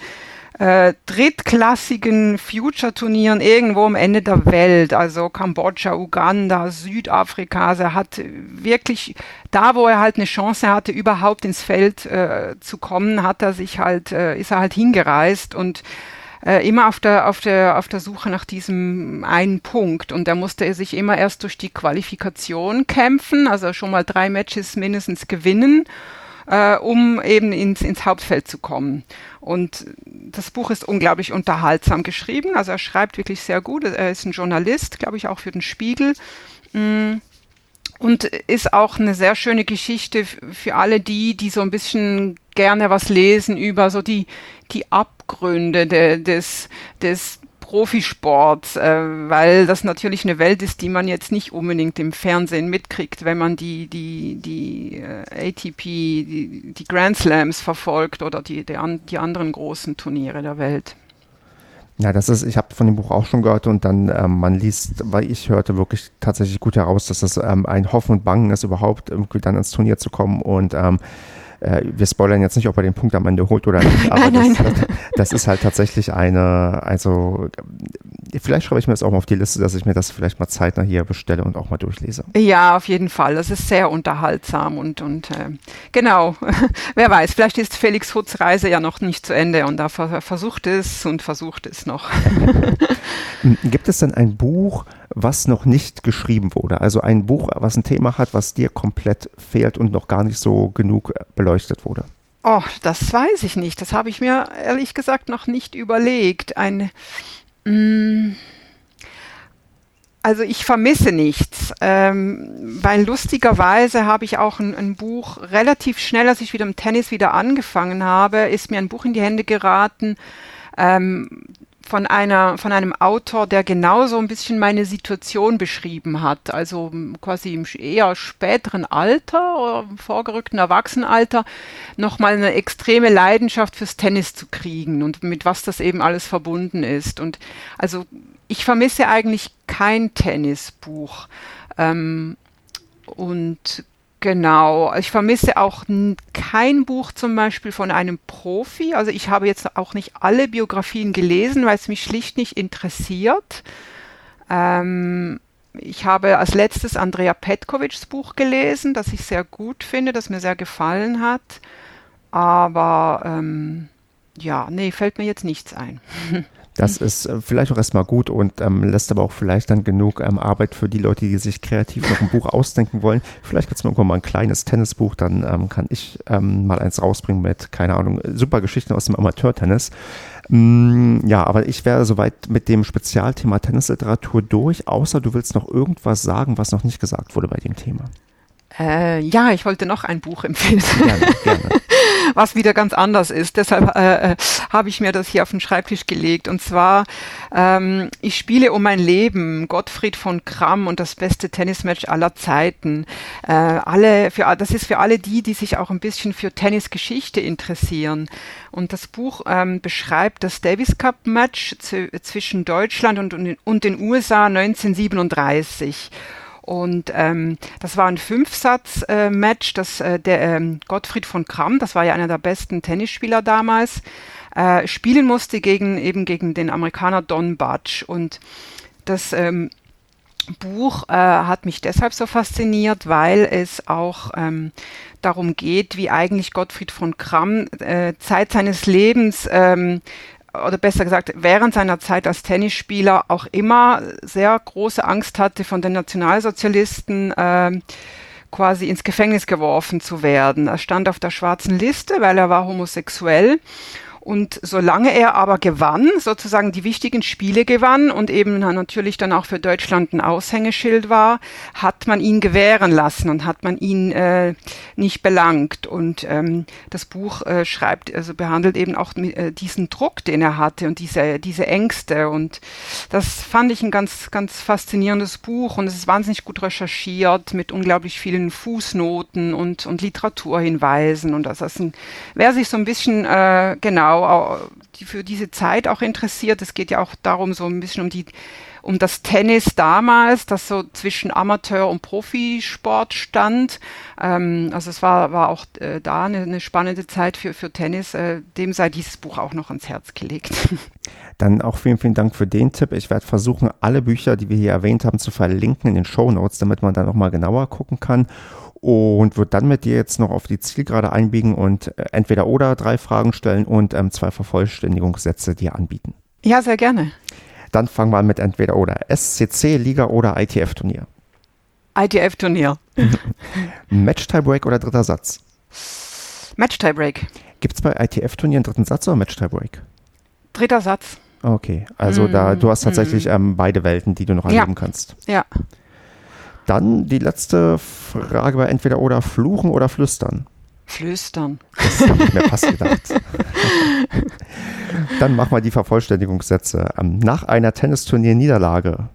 drittklassigen Future-Turnieren irgendwo am Ende der Welt, also Kambodscha, Uganda, Südafrika. Also er hat wirklich da, wo er halt eine Chance hatte, überhaupt ins Feld äh, zu kommen, hat er sich halt, äh, ist er halt hingereist und äh, immer auf der, auf, der, auf der Suche nach diesem einen Punkt. Und da musste er sich immer erst durch die Qualifikation kämpfen, also schon mal drei Matches mindestens gewinnen äh, um eben ins, ins Hauptfeld zu kommen. Und das Buch ist unglaublich unterhaltsam geschrieben. Also er schreibt wirklich sehr gut. Er ist ein Journalist, glaube ich, auch für den Spiegel. Mm. Und ist auch eine sehr schöne Geschichte für alle die, die so ein bisschen gerne was lesen über so die, die Abgründe de, des, des Profisport, äh, weil das natürlich eine Welt ist, die man jetzt nicht unbedingt im Fernsehen mitkriegt, wenn man die, die, die äh, ATP, die, die Grand Slams verfolgt oder die, die, an, die anderen großen Turniere der Welt. Ja, das ist, ich habe von dem Buch auch schon gehört und dann, ähm, man liest, weil ich hörte wirklich tatsächlich gut heraus, dass das ähm, ein Hoffen und Bangen ist, überhaupt irgendwie dann ins Turnier zu kommen und ähm, äh, wir spoilern jetzt nicht, ob er den Punkt am Ende holt oder nicht, aber nein, das, nein. das, ist halt tatsächlich eine, also vielleicht schreibe ich mir das auch mal auf die Liste, dass ich mir das vielleicht mal zeitnah hier bestelle und auch mal durchlese. Ja, auf jeden Fall. Das ist sehr unterhaltsam und, und äh, genau, wer weiß, vielleicht ist Felix Hutz Reise ja noch nicht zu Ende und da versucht es und versucht es noch. Gibt es denn ein Buch, was noch nicht geschrieben wurde? Also ein Buch, was ein Thema hat, was dir komplett fehlt und noch gar nicht so genug beleuchtet wurde? Oh, das weiß ich nicht. Das habe ich mir ehrlich gesagt noch nicht überlegt. Ein, mm, also ich vermisse nichts, ähm, weil lustigerweise habe ich auch ein, ein, Buch relativ schnell, als ich wieder im Tennis wieder angefangen habe, ist mir ein Buch in die Hände geraten. Ähm, von einer, von einem Autor, der genauso ein bisschen meine Situation beschrieben hat. Also quasi im eher späteren Alter oder vorgerückten Erwachsenenalter nochmal eine extreme Leidenschaft fürs Tennis zu kriegen und mit was das eben alles verbunden ist. Und also ich vermisse eigentlich kein Tennisbuch. Ähm, und Genau, ich vermisse auch kein Buch zum Beispiel von einem Profi. Also ich habe jetzt auch nicht alle Biografien gelesen, weil es mich schlicht nicht interessiert. Ähm, ich habe als letztes Andrea Petkovics Buch gelesen, das ich sehr gut finde, das mir sehr gefallen hat. Aber ähm, ja, nee, fällt mir jetzt nichts ein. Das ist äh, vielleicht auch erstmal gut und ähm, lässt aber auch vielleicht dann genug ähm, Arbeit für die Leute, die sich kreativ noch ein Buch ausdenken wollen. Vielleicht gibt es mir irgendwann mal ein kleines Tennisbuch, dann ähm, kann ich ähm, mal eins rausbringen mit, keine Ahnung, super Geschichten aus dem Amateurtennis. Mm, ja, aber ich wäre soweit mit dem Spezialthema Tennisliteratur durch, außer du willst noch irgendwas sagen, was noch nicht gesagt wurde bei dem Thema. Äh, ja, ich wollte noch ein Buch empfehlen. Gerne, gerne. was wieder ganz anders ist. Deshalb äh, äh, habe ich mir das hier auf den Schreibtisch gelegt. Und zwar, ähm, ich spiele um mein Leben, Gottfried von Kramm und das beste Tennismatch aller Zeiten. Äh, alle, für, das ist für alle die, die sich auch ein bisschen für Tennisgeschichte interessieren. Und das Buch ähm, beschreibt das Davis Cup Match zwischen Deutschland und, und, und den USA 1937. Und ähm, das war ein Fünfsatz-Match, äh, das äh, der ähm, Gottfried von Kramm, das war ja einer der besten Tennisspieler damals, äh, spielen musste gegen eben gegen den Amerikaner Don Budge. Und das ähm, Buch äh, hat mich deshalb so fasziniert, weil es auch ähm, darum geht, wie eigentlich Gottfried von Kramm äh, Zeit seines Lebens ähm, oder besser gesagt, während seiner Zeit als Tennisspieler auch immer sehr große Angst hatte, von den Nationalsozialisten äh, quasi ins Gefängnis geworfen zu werden. Er stand auf der schwarzen Liste, weil er war homosexuell und solange er aber gewann, sozusagen die wichtigen Spiele gewann und eben natürlich dann auch für Deutschland ein Aushängeschild war, hat man ihn gewähren lassen und hat man ihn äh, nicht belangt. Und ähm, das Buch äh, schreibt, also behandelt eben auch äh, diesen Druck, den er hatte und diese, diese Ängste. Und das fand ich ein ganz, ganz faszinierendes Buch und es ist wahnsinnig gut recherchiert mit unglaublich vielen Fußnoten und, und Literaturhinweisen. Und das ist ein, wer sich so ein bisschen äh, genau genau die für diese Zeit auch interessiert. Es geht ja auch darum, so ein bisschen um die um das Tennis damals, das so zwischen Amateur und Profisport stand. Ähm, also es war, war auch äh, da eine, eine, spannende Zeit für, für Tennis. Äh, dem sei dieses Buch auch noch ans Herz gelegt. Dann auch vielen, vielen Dank für den Tipp. Ich werde versuchen, alle Bücher, die wir hier erwähnt haben, zu verlinken in den Show Notes, damit man da nochmal genauer gucken kann und wird dann mit dir jetzt noch auf die Zielgerade einbiegen und äh, entweder oder drei Fragen stellen und ähm, zwei Vervollständigungssätze dir anbieten. Ja, sehr gerne. Dann fangen wir an mit entweder oder SCC, Liga oder ITF-Turnier. ITF-Turnier. Match-Tiebreak oder dritter Satz? Match-Tiebreak. Gibt es bei ITF-Turnieren dritten Satz oder Match-Tiebreak? Dritter Satz. Okay, also mm, da du hast tatsächlich mm. ähm, beide Welten, die du noch erleben ja. kannst. Ja. Dann die letzte Frage war entweder oder fluchen oder flüstern. Flüstern. Das habe ich mir fast gedacht. Dann machen wir die Vervollständigungssätze. Ähm, nach einer Tennisturnier-Niederlage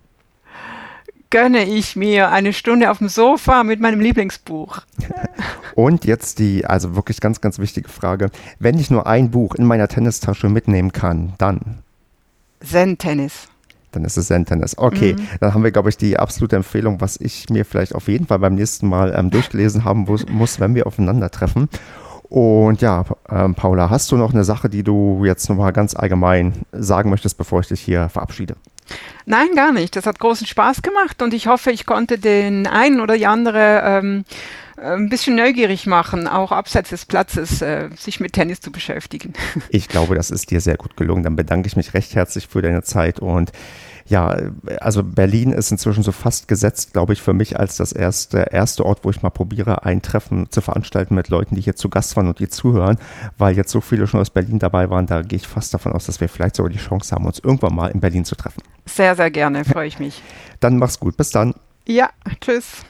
gönne ich mir eine Stunde auf dem Sofa mit meinem Lieblingsbuch. Und jetzt die, also wirklich ganz, ganz wichtige Frage. Wenn ich nur ein Buch in meiner Tennistasche mitnehmen kann, dann? Zen-Tennis dann ist es Zen-Tennis. Okay, mhm. dann haben wir, glaube ich, die absolute Empfehlung, was ich mir vielleicht auf jeden Fall beim nächsten Mal ähm, durchgelesen haben muss, wenn wir aufeinandertreffen. Und ja, ähm, Paula, hast du noch eine Sache, die du jetzt nochmal ganz allgemein sagen möchtest, bevor ich dich hier verabschiede? Nein, gar nicht. Das hat großen Spaß gemacht und ich hoffe, ich konnte den einen oder die andere ähm, äh, ein bisschen neugierig machen, auch abseits des Platzes äh, sich mit Tennis zu beschäftigen. Ich glaube, das ist dir sehr gut gelungen. Dann bedanke ich mich recht herzlich für deine Zeit und ja, also Berlin ist inzwischen so fast gesetzt, glaube ich, für mich als das erste, erste Ort, wo ich mal probiere, ein Treffen zu veranstalten mit Leuten, die hier zu Gast waren und die zuhören, weil jetzt so viele schon aus Berlin dabei waren, da gehe ich fast davon aus, dass wir vielleicht sogar die Chance haben, uns irgendwann mal in Berlin zu treffen. Sehr, sehr gerne, freue ich mich. Dann mach's gut, bis dann. Ja, tschüss.